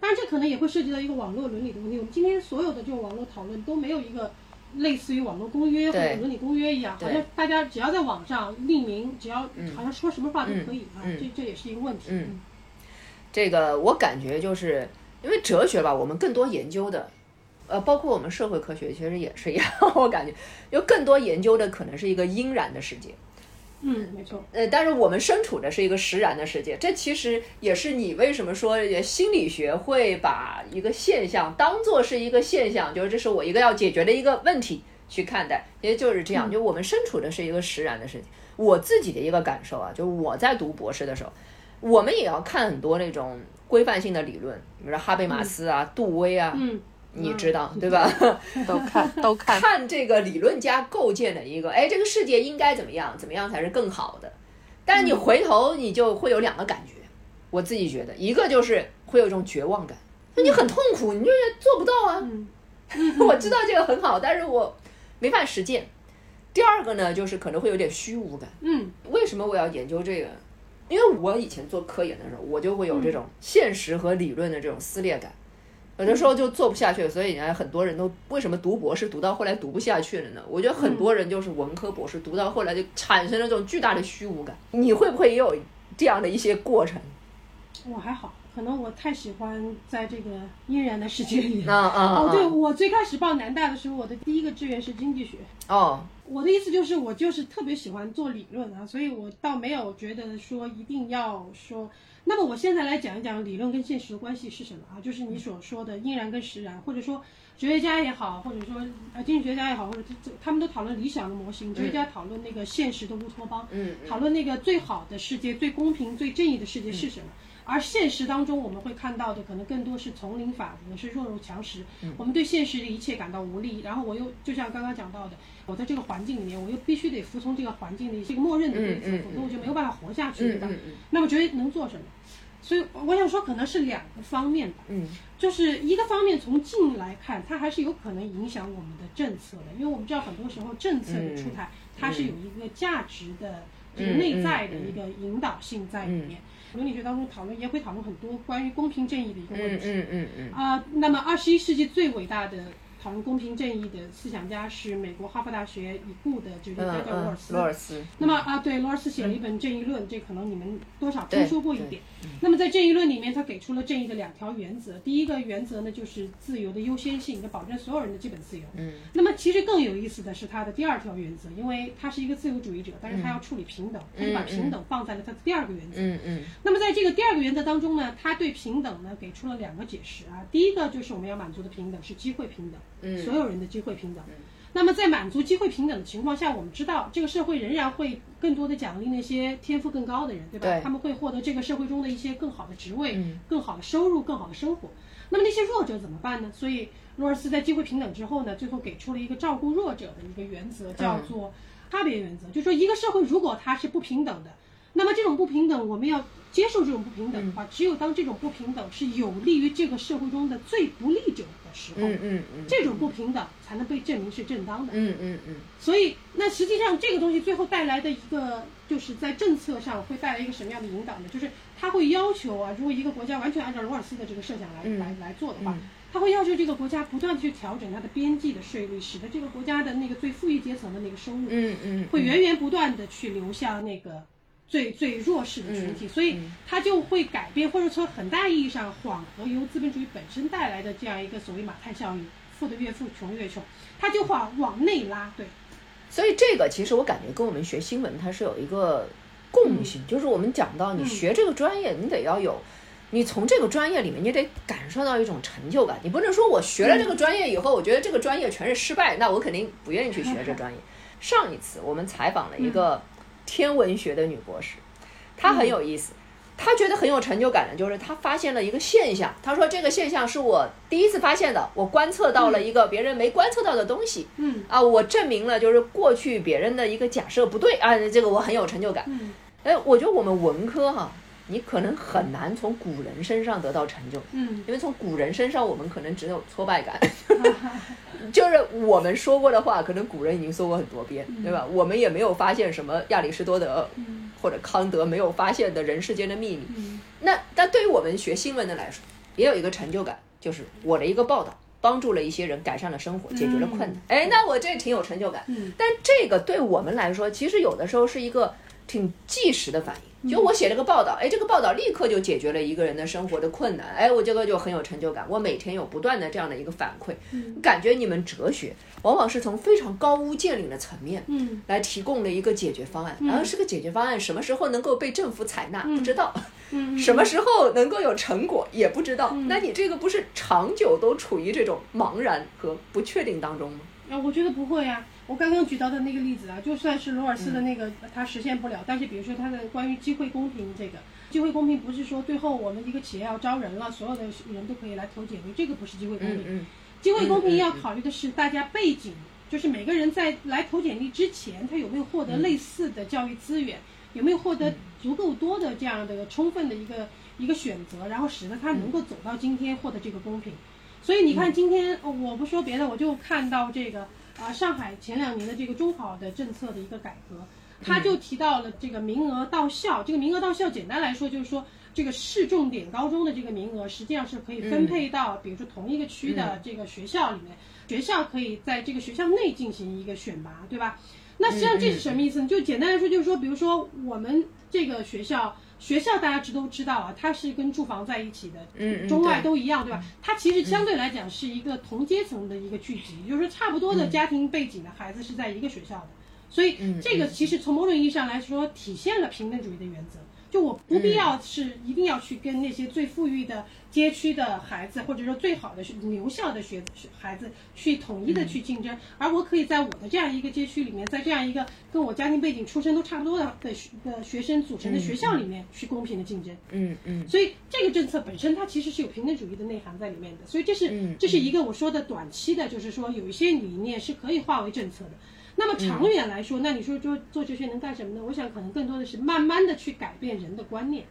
当然，这可能也会涉及到一个网络伦理的问题。我们今天所有的这种网络讨论都没有一个类似于网络公约或者伦理公约一样，好像大家只要在网上匿名，只要好像说什么话都可以啊，这这也是一个问题。嗯这个我感觉就是因为哲学吧，我们更多研究的，呃，包括我们社会科学其实也是一样，我感觉有更多研究的可能是一个阴然的世界。嗯，没错。呃，但是我们身处的是一个实然的世界，这其实也是你为什么说心理学会把一个现象当做是一个现象，就是这是我一个要解决的一个问题去看待，其实就是这样，就我们身处的是一个实然的世界。我自己的一个感受啊，就是我在读博士的时候，我们也要看很多那种规范性的理论，比如说哈贝马斯啊、杜威啊，嗯，你知道对吧？都看都 看，看这个理论家构建的一个，哎，这个世界应该怎么样，怎么样才是更好的。但是你回头你就会有两个感觉，我自己觉得，一个就是会有一种绝望感，就你很痛苦，你就是做不到啊。嗯 我知道这个很好，但是我没法实践。第二个呢，就是可能会有点虚无感。嗯为什么我要研究这个？因为我以前做科研的时候，我就会有这种现实和理论的这种撕裂感，有的时候就做不下去。所以你看，很多人都为什么读博士读到后来读不下去了呢？我觉得很多人就是文科博士读到后来就产生了这种巨大的虚无感。你会不会也有这样的一些过程？我还好，可能我太喜欢在这个阴然的世界里。啊啊哦，对，啊！我最开始报南大的时候，我的第一个志愿是经济学。哦，我的意思就是，我就是特别喜欢做理论啊，所以我倒没有觉得说一定要说。那么我现在来讲一讲理论跟现实的关系是什么啊？就是你所说的应然跟实然，或者说哲学家也好，或者说呃经济学家也好，或者他们都讨论理想的模型，哲学家讨论那个现实的乌托邦，嗯讨论那个最好的世界、最公平、最正义的世界是什么。而现实当中，我们会看到的可能更多是丛林法则，是弱肉强食。我们对现实的一切感到无力，然后我又就像刚刚讲到的，我在这个环境里面，我又必须得服从这个环境的这个默认的规则，嗯嗯否则我就没有办法活下去，对吧？嗯嗯那么觉得能做什么？所以我想说，可能是两个方面吧。嗯就是一个方面，从近来看，它还是有可能影响我们的政策的，因为我们知道很多时候政策的出台，它是有一个价值的这个内在的一个引导性在里面。伦理学当中讨论也会讨论很多关于公平正义的一个问嗯题。嗯嗯嗯啊、那么二十一世纪最伟大的讨论公平正义的思想家是美国哈佛大学已故的哲学叫罗尔嗯，斯。罗尔斯。那么啊，对，罗尔斯写了一本《正义论》，这可能你们多少听说过一点。那么在《正义论》里面，他给出了正义的两条原则。第一个原则呢，就是自由的优先性，要保证所有人的基本自由。嗯。那么其实更有意思的是他的第二条原则，因为他是一个自由主义者，但是他要处理平等，他就把平等放在了他的第二个原则。嗯嗯那么在这个第二个原则当中呢，他对平等呢给出了两个解释啊。第一个就是我们要满足的平等是机会平等，嗯所有人的机会平等。那么在满足机会平等的情况下，我们知道这个社会仍然会更多的奖励那些天赋更高的人，对吧？对他们会获得这个社会中的一些更好的职位、嗯更好的收入、更好的生活。那么那些弱者怎么办呢？所以罗尔斯在机会平等之后呢，最后给出了一个照顾弱者的一个原则，叫做差别原则，就是说一个社会如果它是不平等的，那么这种不平等，我们要接受这种不平等的话，只有当这种不平等是有利于这个社会中的最不利者的时候，嗯嗯嗯这种不平等才能被证明是正当的。嗯嗯嗯所以，那实际上这个东西最后带来的一个，就是在政策上会带来一个什么样的引导呢？就是它会要求啊，如果一个国家完全按照罗尔斯的这个设想来、嗯来来做的话，它会要求这个国家不断地去调整它的边际的税率，使得这个国家的那个最富裕阶层的那个收入，嗯嗯，会源源不断的去流向那个最最弱势的群体，所以它就会改变，或者从很大意义上缓和由资本主义本身带来的这样一个所谓马太效应，富的越富，穷越穷，它就往往内拉，对。所以这个其实我感觉跟我们学新闻它是有一个共性，就是我们讲到你学这个专业，你得要有。你从这个专业里面，你得感受到一种成就感。你不能说我学了这个专业以后，我觉得这个专业全是失败，那我肯定不愿意去学这 专业。上一次我们采访了一个天文学的女博士，她很有意思，她觉得很有成就感的，就是她发现了一个现象。她说这个现象是我第一次发现的，我观测到了一个别人没观测到的东西。嗯啊，我证明了就是过去别人的一个假设不对啊，这个我很有成就感。嗯，哎，我觉得我们文科哈。你可能很难从古人身上得到成就，嗯，因为从古人身上我们可能只有挫败感，就是我们说过的话，可能古人已经说过很多遍，对吧？我们也没有发现什么亚里士多德或者康德没有发现的人世间的秘密。那但对于我们学新闻的来说，也有一个成就感，就是我的一个报道帮助了一些人改善了生活，解决了困难。哎，那我这挺有成就感。但这个对我们来说，其实有的时候是一个挺即时的反应。就我写了个报道，哎，这个报道立刻就解决了一个人的生活的困难，哎，我这个就很有成就感。我每天有不断的这样的一个反馈，感觉你们哲学往往是从非常高屋建瓴的层面，嗯，来提供了一个解决方案。然后这个解决方案什么时候能够被政府采纳，不知道，嗯，什么时候能够有成果也不知道。那你这个不是长久都处于这种茫然和不确定当中吗？啊，我觉得不会呀。我刚刚举到的那个例子啊，就算是罗尔斯的那个，他实现不了。但是比如说他的关于机会公平这个，机会公平不是说最后我们一个企业要招人了，所有的人都可以来投简历，这个不是机会公平。机会公平要考虑的是大家背景，就是每个人在来投简历之前，他有没有获得类似的教育资源，有没有获得足够多的这样的充分的一个一个选择，然后使得他能够走到今天获得这个公平。所以你看今天，我不说别的，我就看到这个。啊，上海前两年的这个中考的政策的一个改革，他就提到了这个名额到校。这个名额到校，简单来说就是说，这个市重点高中的这个名额实际上是可以分配到，比如说同一个区的这个学校里面，学校可以在这个学校内进行一个选拔，对吧？那实际上这是什么意思呢？就简单来说就是说，比如说我们这个学校。学校大家知都知道啊，它是跟住房在一起的，嗯中外都一样，对吧？它其实相对来讲是一个同阶层的一个聚集，就是差不多的家庭背景的孩子是在一个学校的，所以这个其实从某种意义上来说体现了平等主义的原则。就我不必要是一定要去跟那些最富裕的街区的孩子，或者说最好的留校的学孩子去统一的去竞争，而我可以在我的这样一个街区里面，在这样一个跟我家庭背景出身都差不多的的的学生组成的学校里面去公平的竞争。嗯嗯。所以这个政策本身它其实是有平等主义的内涵在里面的，所以这是这是一个我说的短期的，就是说有一些理念是可以化为政策的。那么长远来说，那你说做做哲学能干什么呢？我想可能更多的是慢慢的去改变人的观念，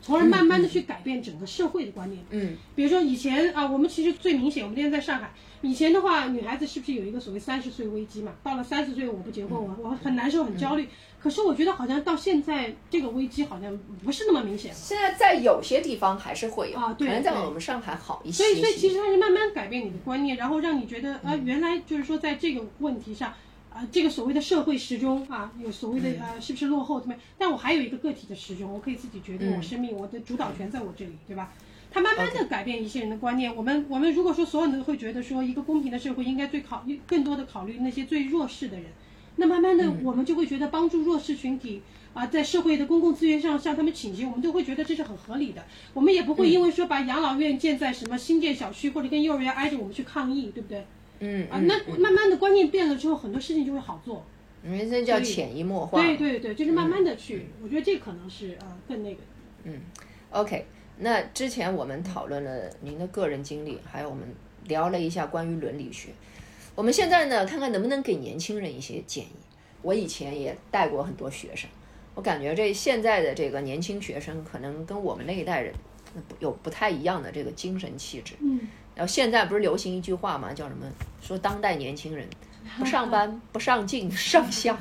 从而慢慢的去改变整个社会的观念。嗯，比如说以前啊，我们其实最明显，我们现在在上海，以前的话，女孩子是不是有一个所谓三十岁危机嘛？到了三十岁我不结婚，我我很难受很焦虑。可是我觉得好像到现在这个危机好像不是那么明显了。现在在有些地方还是会有啊，对，可能在我们上海好一些。所以所以其实它是慢慢改变你的观念，然后让你觉得啊，原来就是说在这个问题上。啊，这个所谓的社会时钟啊，有所谓的呃，是不是落后怎么样？但我还有一个个体的时钟，我可以自己决定我生命，我的主导权在我这里，对吧？它慢慢的改变一些人的观念。我们我们如果说所有人都会觉得说，一个公平的社会应该最考虑更多的考虑那些最弱势的人，那慢慢的我们就会觉得帮助弱势群体啊，在社会的公共资源上向他们倾斜，我们都会觉得这是很合理的。我们也不会因为说把养老院建在什么新建小区或者跟幼儿园挨着，我们去抗议，对不对？嗯啊，那慢慢的观念变了之后，很多事情就会好做。人生叫潜移默化。对对对，就是慢慢的去，我觉得这可能是呃更那个。嗯，OK，那之前我们讨论了您的个人经历，还有我们聊了一下关于伦理学。我们现在呢，看看能不能给年轻人一些建议。我以前也带过很多学生，我感觉这现在的这个年轻学生，可能跟我们那一代人有不太一样的这个精神气质。嗯。然后现在不是流行一句话嘛，叫什么？说当代年轻人不上班、不上进、上香。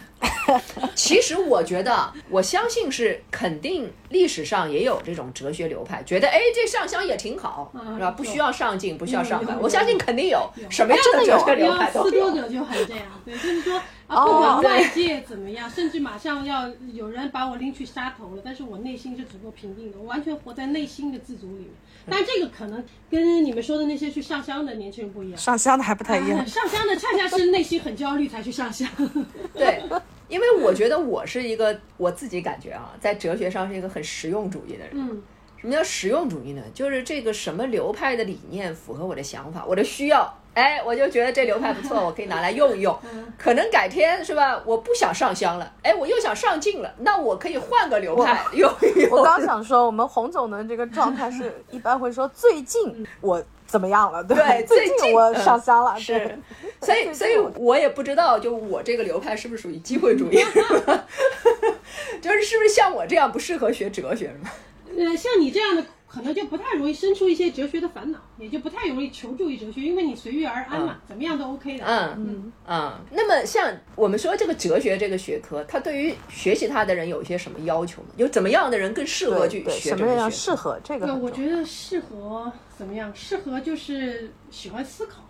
其实我觉得，我相信是肯定历史上也有这种哲学流派，觉得哎这上香也挺好，嗯是吧？不需要上进，不需要上班，我相信肯定有有什么样的哲学流派都有。斯多者就很这样，对，就是说啊，哦不管外界怎么样，甚至马上要有人把我拎去杀头了，但是我内心是足够平静的，我完全活在内心的自足里面。但这个可能跟你们说的那些去上香的年轻人不一样。上香的还不太一样啊。上香的恰恰是内心很焦虑才去上香。对，因为我觉得我是一个我自己感觉啊，在哲学上是一个很实用主义的人。嗯，什么叫实用主义呢？就是这个什么流派的理念符合我的想法，我的需要，哎，我就觉得这流派不错，我可以拿来用一用。可能改天是吧？我不想上香了，哎，我又想上镜了，那我可以换个流派用一用。我刚想说，我们洪总的这个状态是一般会说最近我怎么样了，对吧对最最近我上香了，是对，所以，所以我也不知道，就我这个流派是不是属于机会主义，就是是不是像我这样不适合学哲学是吗？呃，像你这样的，可能就不太容易生出一些哲学的烦恼，也就不太容易求助于哲学，因为你随遇而安嘛，怎么样都 OK 的。嗯嗯嗯。那么，像我们说这个哲学这个学科，它对于学习它的人有一些什么要求吗？有怎么样的人更适合去学什么样这个？适合这个？我觉得适合怎么样？适合就是喜欢思考，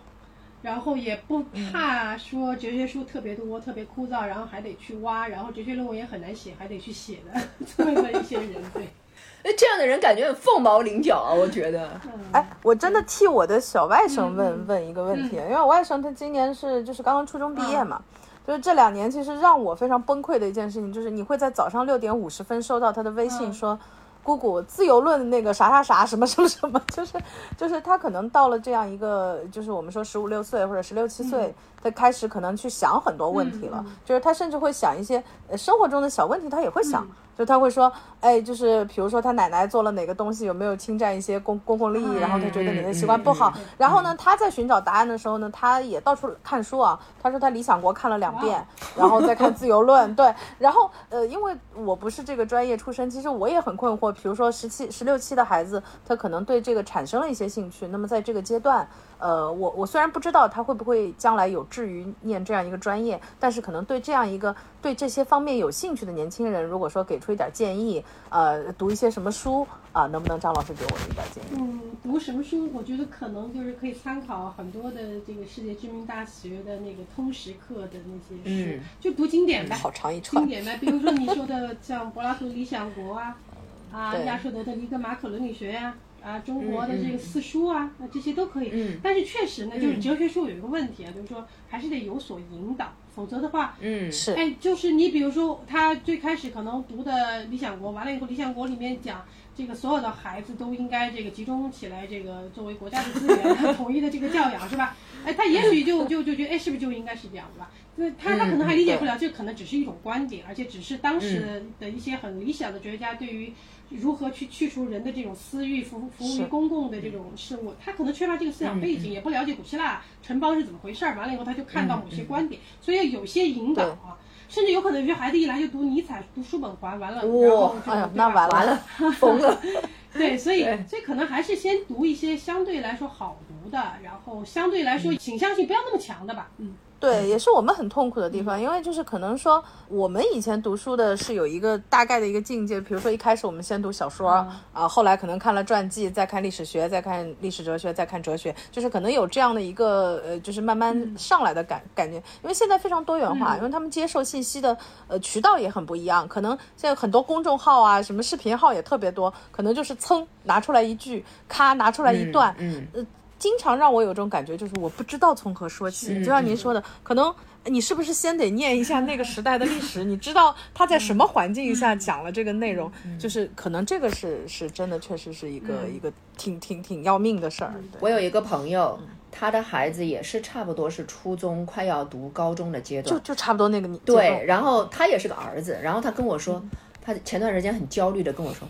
然后也不怕说哲学书特别多、特别枯燥，然后还得去挖，然后哲学论文也很难写，还得去写的 这么的一些人，对。哎，这样的人感觉很凤毛麟角啊，我觉得。哎，我真的替我的小外甥问、嗯问一个问题，因为我外甥他今年是就是刚刚初中毕业嘛，就是这两年其实让我非常崩溃的一件事情，就是你会在早上六点五十分收到他的微信嗯说。姑姑，自由论那个啥啥啥什么什么什么，就是就是他可能到了这样一个，就是我们说十五六岁或者十六七岁，他开始可能去想很多问题了，嗯就是他甚至会想一些呃生活中的小问题，他也会想，就他会说，哎，就是比如说他奶奶做了哪个东西有没有侵占一些公公共利益，然后他觉得你的习惯不好，然后呢，他在寻找答案的时候呢，他也到处看书啊，他说他《理想国》看了两遍，然后再看《自由论》，对，然后呃，因为我不是这个专业出身，其实我也很困惑，比如说十七、十六七的孩子，他可能对这个产生了一些兴趣，那么在这个阶段。呃，我我虽然不知道他会不会将来有志于念这样一个专业，但是可能对这样一个对这些方面有兴趣的年轻人，如果说给出一点建议，呃，读一些什么书啊、能不能张老师给我一点建议？嗯，读什么书？我觉得可能就是可以参考很多的这个世界知名大学的那个通识课的那些书，嗯就读经典呗。好长一串经，典呗，比如说你说的像柏拉图《理想国》啊，啊，亚瑟德的《尼格马可伦理学》呀，啊，中国的这个四书啊，那这些都可以。嗯。但是确实呢，就是哲学书有一个问题啊，就是说还是得有所引导，否则的话，嗯，是。哎，就是你比如说，他最开始可能读的《理想国》，完了以后，《理想国》里面讲这个所有的孩子都应该这个集中起来，这个作为国家的资源，统一的这个教养，是吧？哎，他也许就就就觉得，哎，是不是就应该是这样，对吧？那他他可能还理解不了，这可能只是一种观点，而且只是当时的一些很理想的哲学家对于如何去去除人的这种私欲，服服务于公共的这种事物，他可能缺乏这个思想背景，也不了解古希腊城邦是怎么回事儿。完了以后，他就看到某些观点，所以有些引导啊。甚至有可能有些孩子一来就读尼采，读叔本华，完了，然后就哎呀那完了完了，疯了。对，所以对。所以可能还是先读一些相对来说好读的，然后相对来说倾向性不要那么强的吧。嗯，对，也是我们很痛苦的地方，因为就是可能说我们以前读书的是有一个大概的一个境界，比如说一开始我们先读小说啊、后来可能看了传记，再看历史学，再看历史哲学，再看哲学，就是可能有这样的一个呃，就是慢慢上来的感、感觉。因为现在非常多元化，因为他们接受信息的呃渠道也很不一样，可能现在很多公众号啊，什么视频号也特别多，可能就是噌拿出来一句，咔拿出来一段，嗯，呃，经常让我有种感觉，就是我不知道从何说起。就像您说的，可能你是不是先得念一下那个时代的历史，你知道他在什么环境下讲了这个内容，就是可能这个是是真的，确实是一个、一个挺挺挺要命的事儿。我有一个朋友，他的孩子也是差不多是初中快要读高中的阶段，就就差不多那个年对，然后他也是个儿子，然后他跟我说，他前段时间很焦虑的跟我说，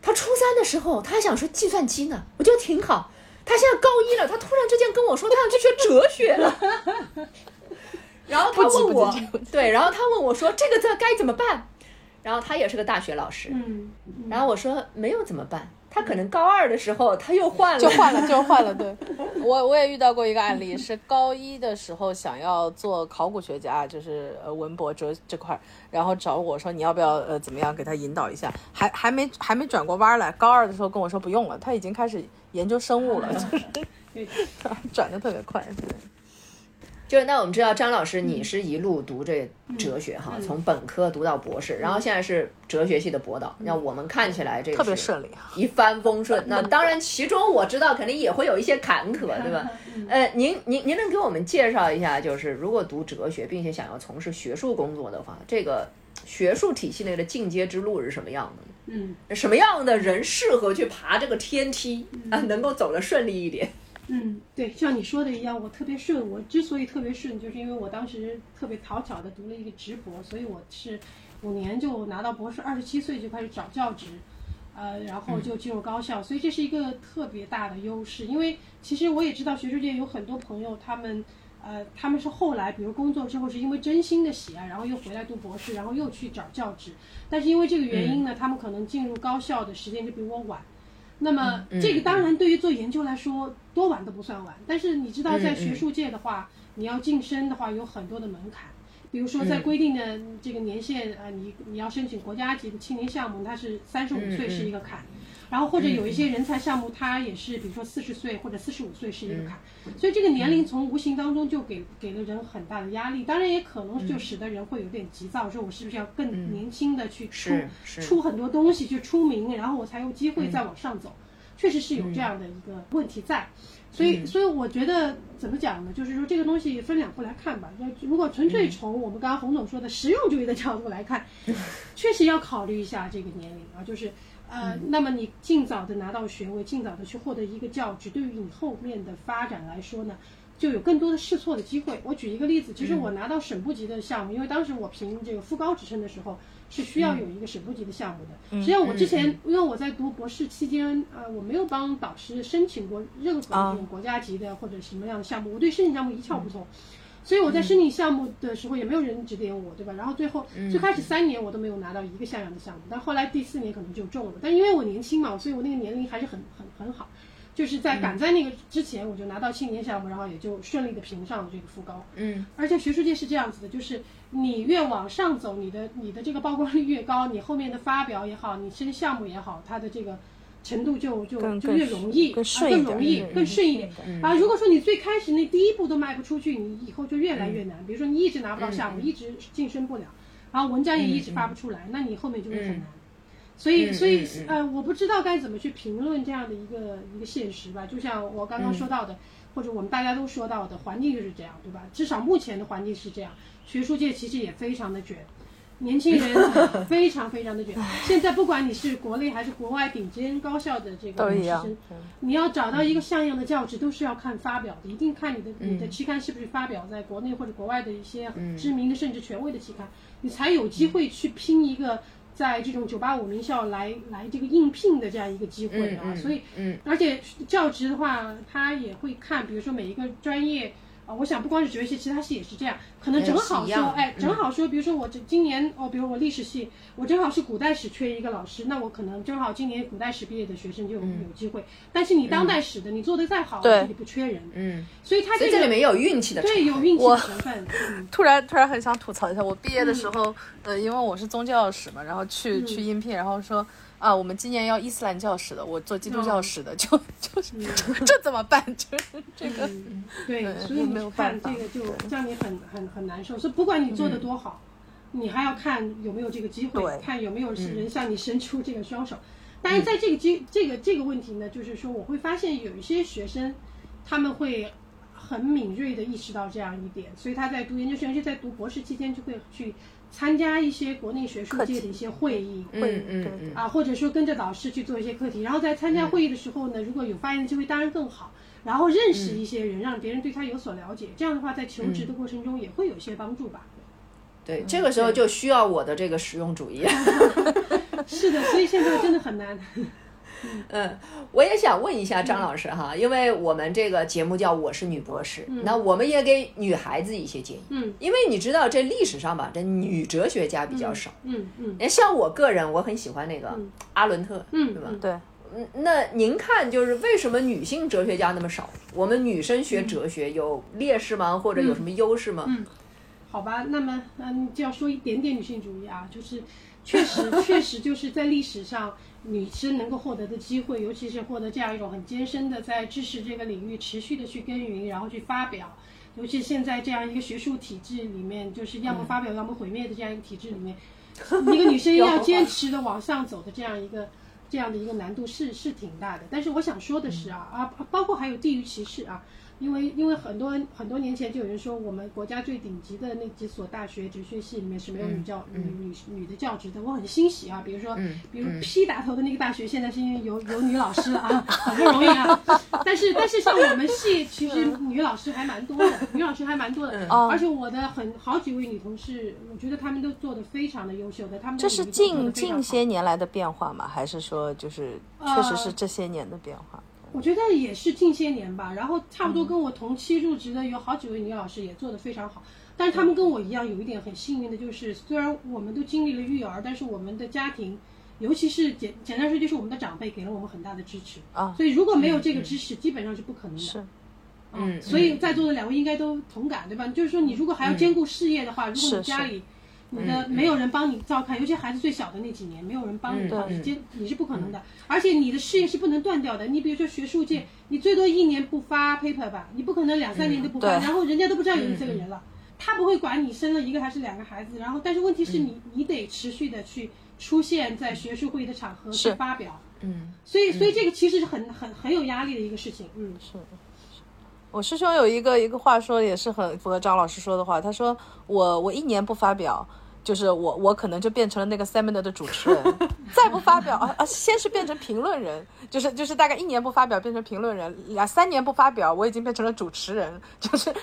他初三的时候他还想学计算机呢，我觉得挺好。他现在高一了，他突然之间跟我说他想去学哲学。了，然后他问我对，然后他问我说这个字该怎么办？然后他也是个大学老师，嗯，然后我说没有怎么办，他可能高二的时候他又换了，就换了，就换了。对，我我也遇到过一个案例，是高一的时候想要做考古学家，就是呃文博哲这块，然后找我说你要不要呃怎么样给他引导一下，还还没还没转过弯来，高二的时候跟我说不用了，他已经开始研究生物了，就是转的特别快。对。就是那我们知道张老师，你是一路读这哲学哈，从本科读到博士，然后现在是哲学系的博导。那我们看起来这个特别顺利，一帆风顺。那当然，其中我知道肯定也会有一些坎坷，对吧？呃，您您您能给我们介绍一下，就是如果读哲学并且想要从事学术工作的话，这个学术体系内的进阶之路是什么样的？嗯，什么样的人适合去爬这个天梯啊，能够走得顺利一点？嗯，对，像你说的一样，我特别顺。我之所以特别顺，就是因为我当时特别讨巧的读了一个直博，所以我是五年就拿到博士，二十七岁就开始找教职，呃，然后就进入高校，所以这是一个特别大的优势。因为其实我也知道学术界有很多朋友，他们呃他们是后来比如工作之后是因为真心的喜爱，然后又回来读博士，然后又去找教职，但是因为这个原因呢，他们可能进入高校的时间就比我晚。那么这个当然对于做研究来说多晚都不算晚，但是你知道在学术界的话，你要晋升的话有很多的门槛，比如说在规定的这个年限啊，你你要申请国家级的青年项目，它是三十五岁是一个坎。然后或者有一些人才项目，它也是，比如说四十岁或者四十五岁是一个坎，所以这个年龄从无形当中就给给了人很大的压力，当然也可能就使得人会有点急躁，说我是不是要更年轻的去出出很多东西去出名，然后我才有机会再往上走，确实是有这样的一个问题在，所以所以我觉得怎么讲呢？就是说这个东西分两步来看吧。如果纯粹从我们刚刚洪总说的实用主义的角度来看，确实要考虑一下这个年龄啊，就是。呃，那么你尽早的拿到学位，尽早的去获得一个教职，对于你后面的发展来说呢，就有更多的试错的机会。我举一个例子，其实我拿到省部级的项目，因为当时我评这个副高职称的时候，是需要有一个省部级的项目的。实际上我之前，因为我在读博士期间，呃，我没有帮导师申请过任何这种国家级的或者什么样的项目，我对申请项目一窍不通。所以我在申请项目的时候也没有人指点我，对吧？然后最后最开始三年我都没有拿到一个像样的项目，但后来第四年可能就中了。但因为我年轻嘛，所以我那个年龄还是很很很好，就是在赶在那个之前我就拿到青年项目，然后也就顺利的评上了这个副高。嗯。而且学术界是这样子的，就是你越往上走，你的你的这个曝光率越高，你后面的发表也好，你申项目也好，它的这个。程度就就就越容易，更容易，更顺一点。啊，如果说你最开始那第一步都迈不出去，你以后就越来越难。比如说你一直拿不到项目，一直晋升不了，然后文章也一直发不出来，那你后面就会很难。所以，所以呃，我不知道该怎么去评论这样的一个一个现实吧。就像我刚刚说到的，或者我们大家都说到的，环境就是这样，对吧？至少目前的环境是这样。学术界其实也非常的卷。年轻人 非常非常的卷。现在不管你是国内还是国外顶尖高校的这个师生，你要找到一个像样的教职，都是要看发表的，一定看你的你的期刊是不是发表在国内或者国外的一些知名的甚至权威的期刊，你才有机会去拼一个在这种九八五名校来来这个应聘的这样一个机会啊。所以，而且教职的话，他也会看，比如说每一个专业。我想不光是哲学系，其他系也是这样。可能正好说，哎，正好说，比如说我这今年哦，比如我历史系，我正好是古代史缺一个老师，那我可能正好今年古代史毕业的学生就有有机会。但是你当代史的，你做的再好，这里不缺人。嗯，所以他这里面有运气的，对，有运气的成分。突然突然很想吐槽一下，我毕业的时候，呃，因为我是宗教史嘛，然后去去应聘，然后说。啊，我们今年要伊斯兰教史的，我做基督教史的，就就 是这怎么办？就是这个，对，所以你看这个就让你很很很难受。所以不管你做的多好，你还要看有没有这个机会，看有没有人向你伸出这个双手。但是在这个机这个这个问题呢，就是说我会发现有一些学生，他们会很敏锐的意识到这样一点，所以他在读研究生，而且在读博士期间就会去。参加一些国内学术界的一些会议，嗯嗯嗯，啊，或者说跟着导师去做一些课题，然后在参加会议的时候呢，如果有发言的机会，当然更好。然后认识一些人，让别人对他有所了解，这样的话，在求职的过程中也会有一些帮助吧。对，这个时候就需要我的这个实用主义。是的，所以现在真的很难。嗯，我也想问一下张老师哈，因为我们这个节目叫《我是女博士》，那我们也给女孩子一些建议。嗯，因为你知道这历史上吧，这女哲学家比较少。嗯嗯，像我个人，我很喜欢那个阿伦特，嗯，对吧？对，嗯，那您看，就是为什么女性哲学家那么少？我们女生学哲学有劣势吗？或者有什么优势吗？嗯，好吧，那么嗯，就要说一点点女性主义啊，就是确实确实就是在历史上，女生能够获得的机会，尤其是获得这样一种很艰深的在知识这个领域持续的去耕耘，然后去发表，尤其现在这样一个学术体制里面，就是要么发表要么毁灭的这样一个体制里面，一个女生 要坚持的往上走的这样一个。这样的一个难度是是挺大的，但是我想说的是啊啊，包括还有地域歧视啊。因为因为很多很多年前就有人说，我们国家最顶级的那几所大学哲学系里面是没有女教女女女的教职的，我很欣喜啊。比如说，比如 P 打头的那个大学，现在是因为有有女老师了啊，好不容易啊。但是但是像我们系，其实女老师还蛮多的，女老师还蛮多的。而且我的很好几位女同事，我觉得她们都做的非常的优秀的。她们这是近近些年来的变化吗？还是说就是确实是这些年的变化？我觉得也是近些年吧，然后差不多跟我同期入职的有好几位女老师也做得非常好，但是他们跟我一样有一点很幸运的就是，虽然我们都经历了育儿，但是我们的家庭，尤其是简简单说就是我们的长辈给了我们很大的支持啊，所以如果没有这个支持，基本上是不可能的。是，嗯，所以在座的两位应该都同感对吧？就是说你如果还要兼顾事业的话，如果你家里。你的没有人帮你照看，尤其孩子最小的那几年，没有人帮你的话，你接你是不可能的。而且你的事业是不能断掉的。你比如说学术界，你最多一年不发 paper 吧，你不可能两三年都不发，然后人家都不知道有你这个人了。他不会管你生了一个还是两个孩子，然后但是问题是你你得持续的去出现在学术会议的场合去发表。嗯，所以所以这个其实是很很很有压力的一个事情。嗯，是。我师兄有一个一个话说也是很符合张老师说的话，他说我我一年不发表。就是我，我可能就变成了那个 seminar 的主持人，再不发表啊啊，先是变成评论人，就是就是大概一年不发表变成评论人，两三年不发表，我已经变成了主持人，就是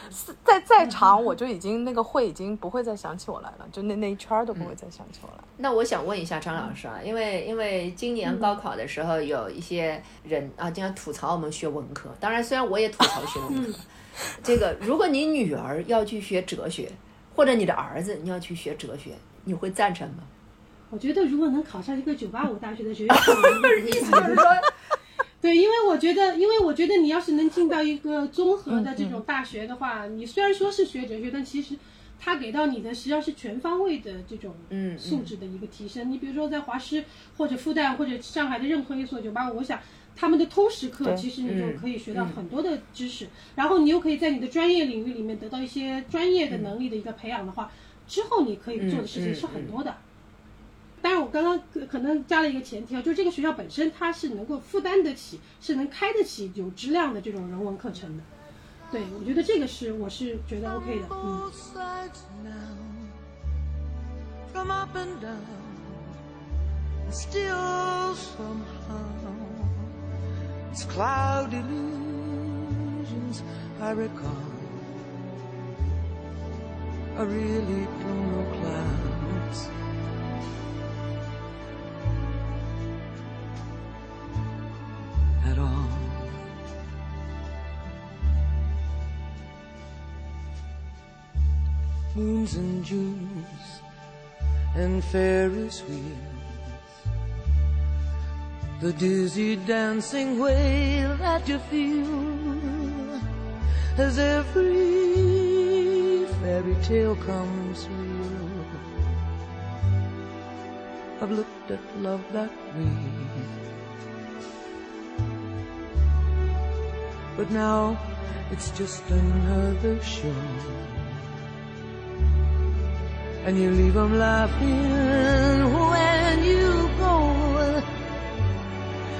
在在场我就已经那个会已经不会再想起我来了，就那那一圈都不会再想起我来。那我想问一下张老师啊，因为因为今年高考的时候有一些人啊经常吐槽我们学文科，当然虽然我也吐槽学文科，这个如果你女儿要去学哲学。或者你的儿子你要去学哲学，你会赞成吗？我觉得如果能考上一个九八五大学的学院，意思就是说，对，因为我觉得，因为我觉得你要是能进到一个综合的这种大学的话，你虽然说是学哲学，但其实他给到你的实际上是全方位的这种素质的一个提升。你比如说在华师或者复旦或者上海的任何一所九八五，我想。他们的通识课其实你就可以学到很多的知识，然后你又可以在你的专业领域里面得到一些专业的能力的一个培养的话，之后你可以做的事情是很多的。当然，我刚刚可能加了一个前提啊，就是这个学校本身它是能够负担得起，是能开得起有质量的这种人文课程的。对，我觉得这个是我是觉得 OK 的。嗯。It's cloud illusions I recall. I really don't know clouds. At all. Moons and Junes and Ferris wheels the dizzy dancing way that you feel as every fairy tale comes true. I've looked at love that way. But now it's just another show. And you leave them laughing when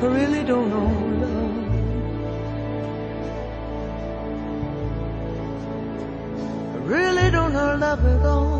I really don't know love. I really don't know love at all.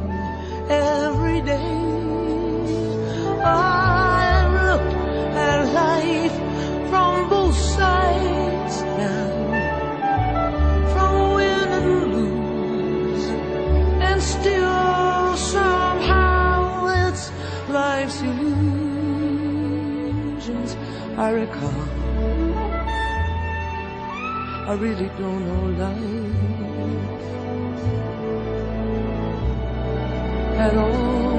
every day. I look at life from both sides now, from win and lose, and still somehow it's life's illusions I recall. I really don't know life at all.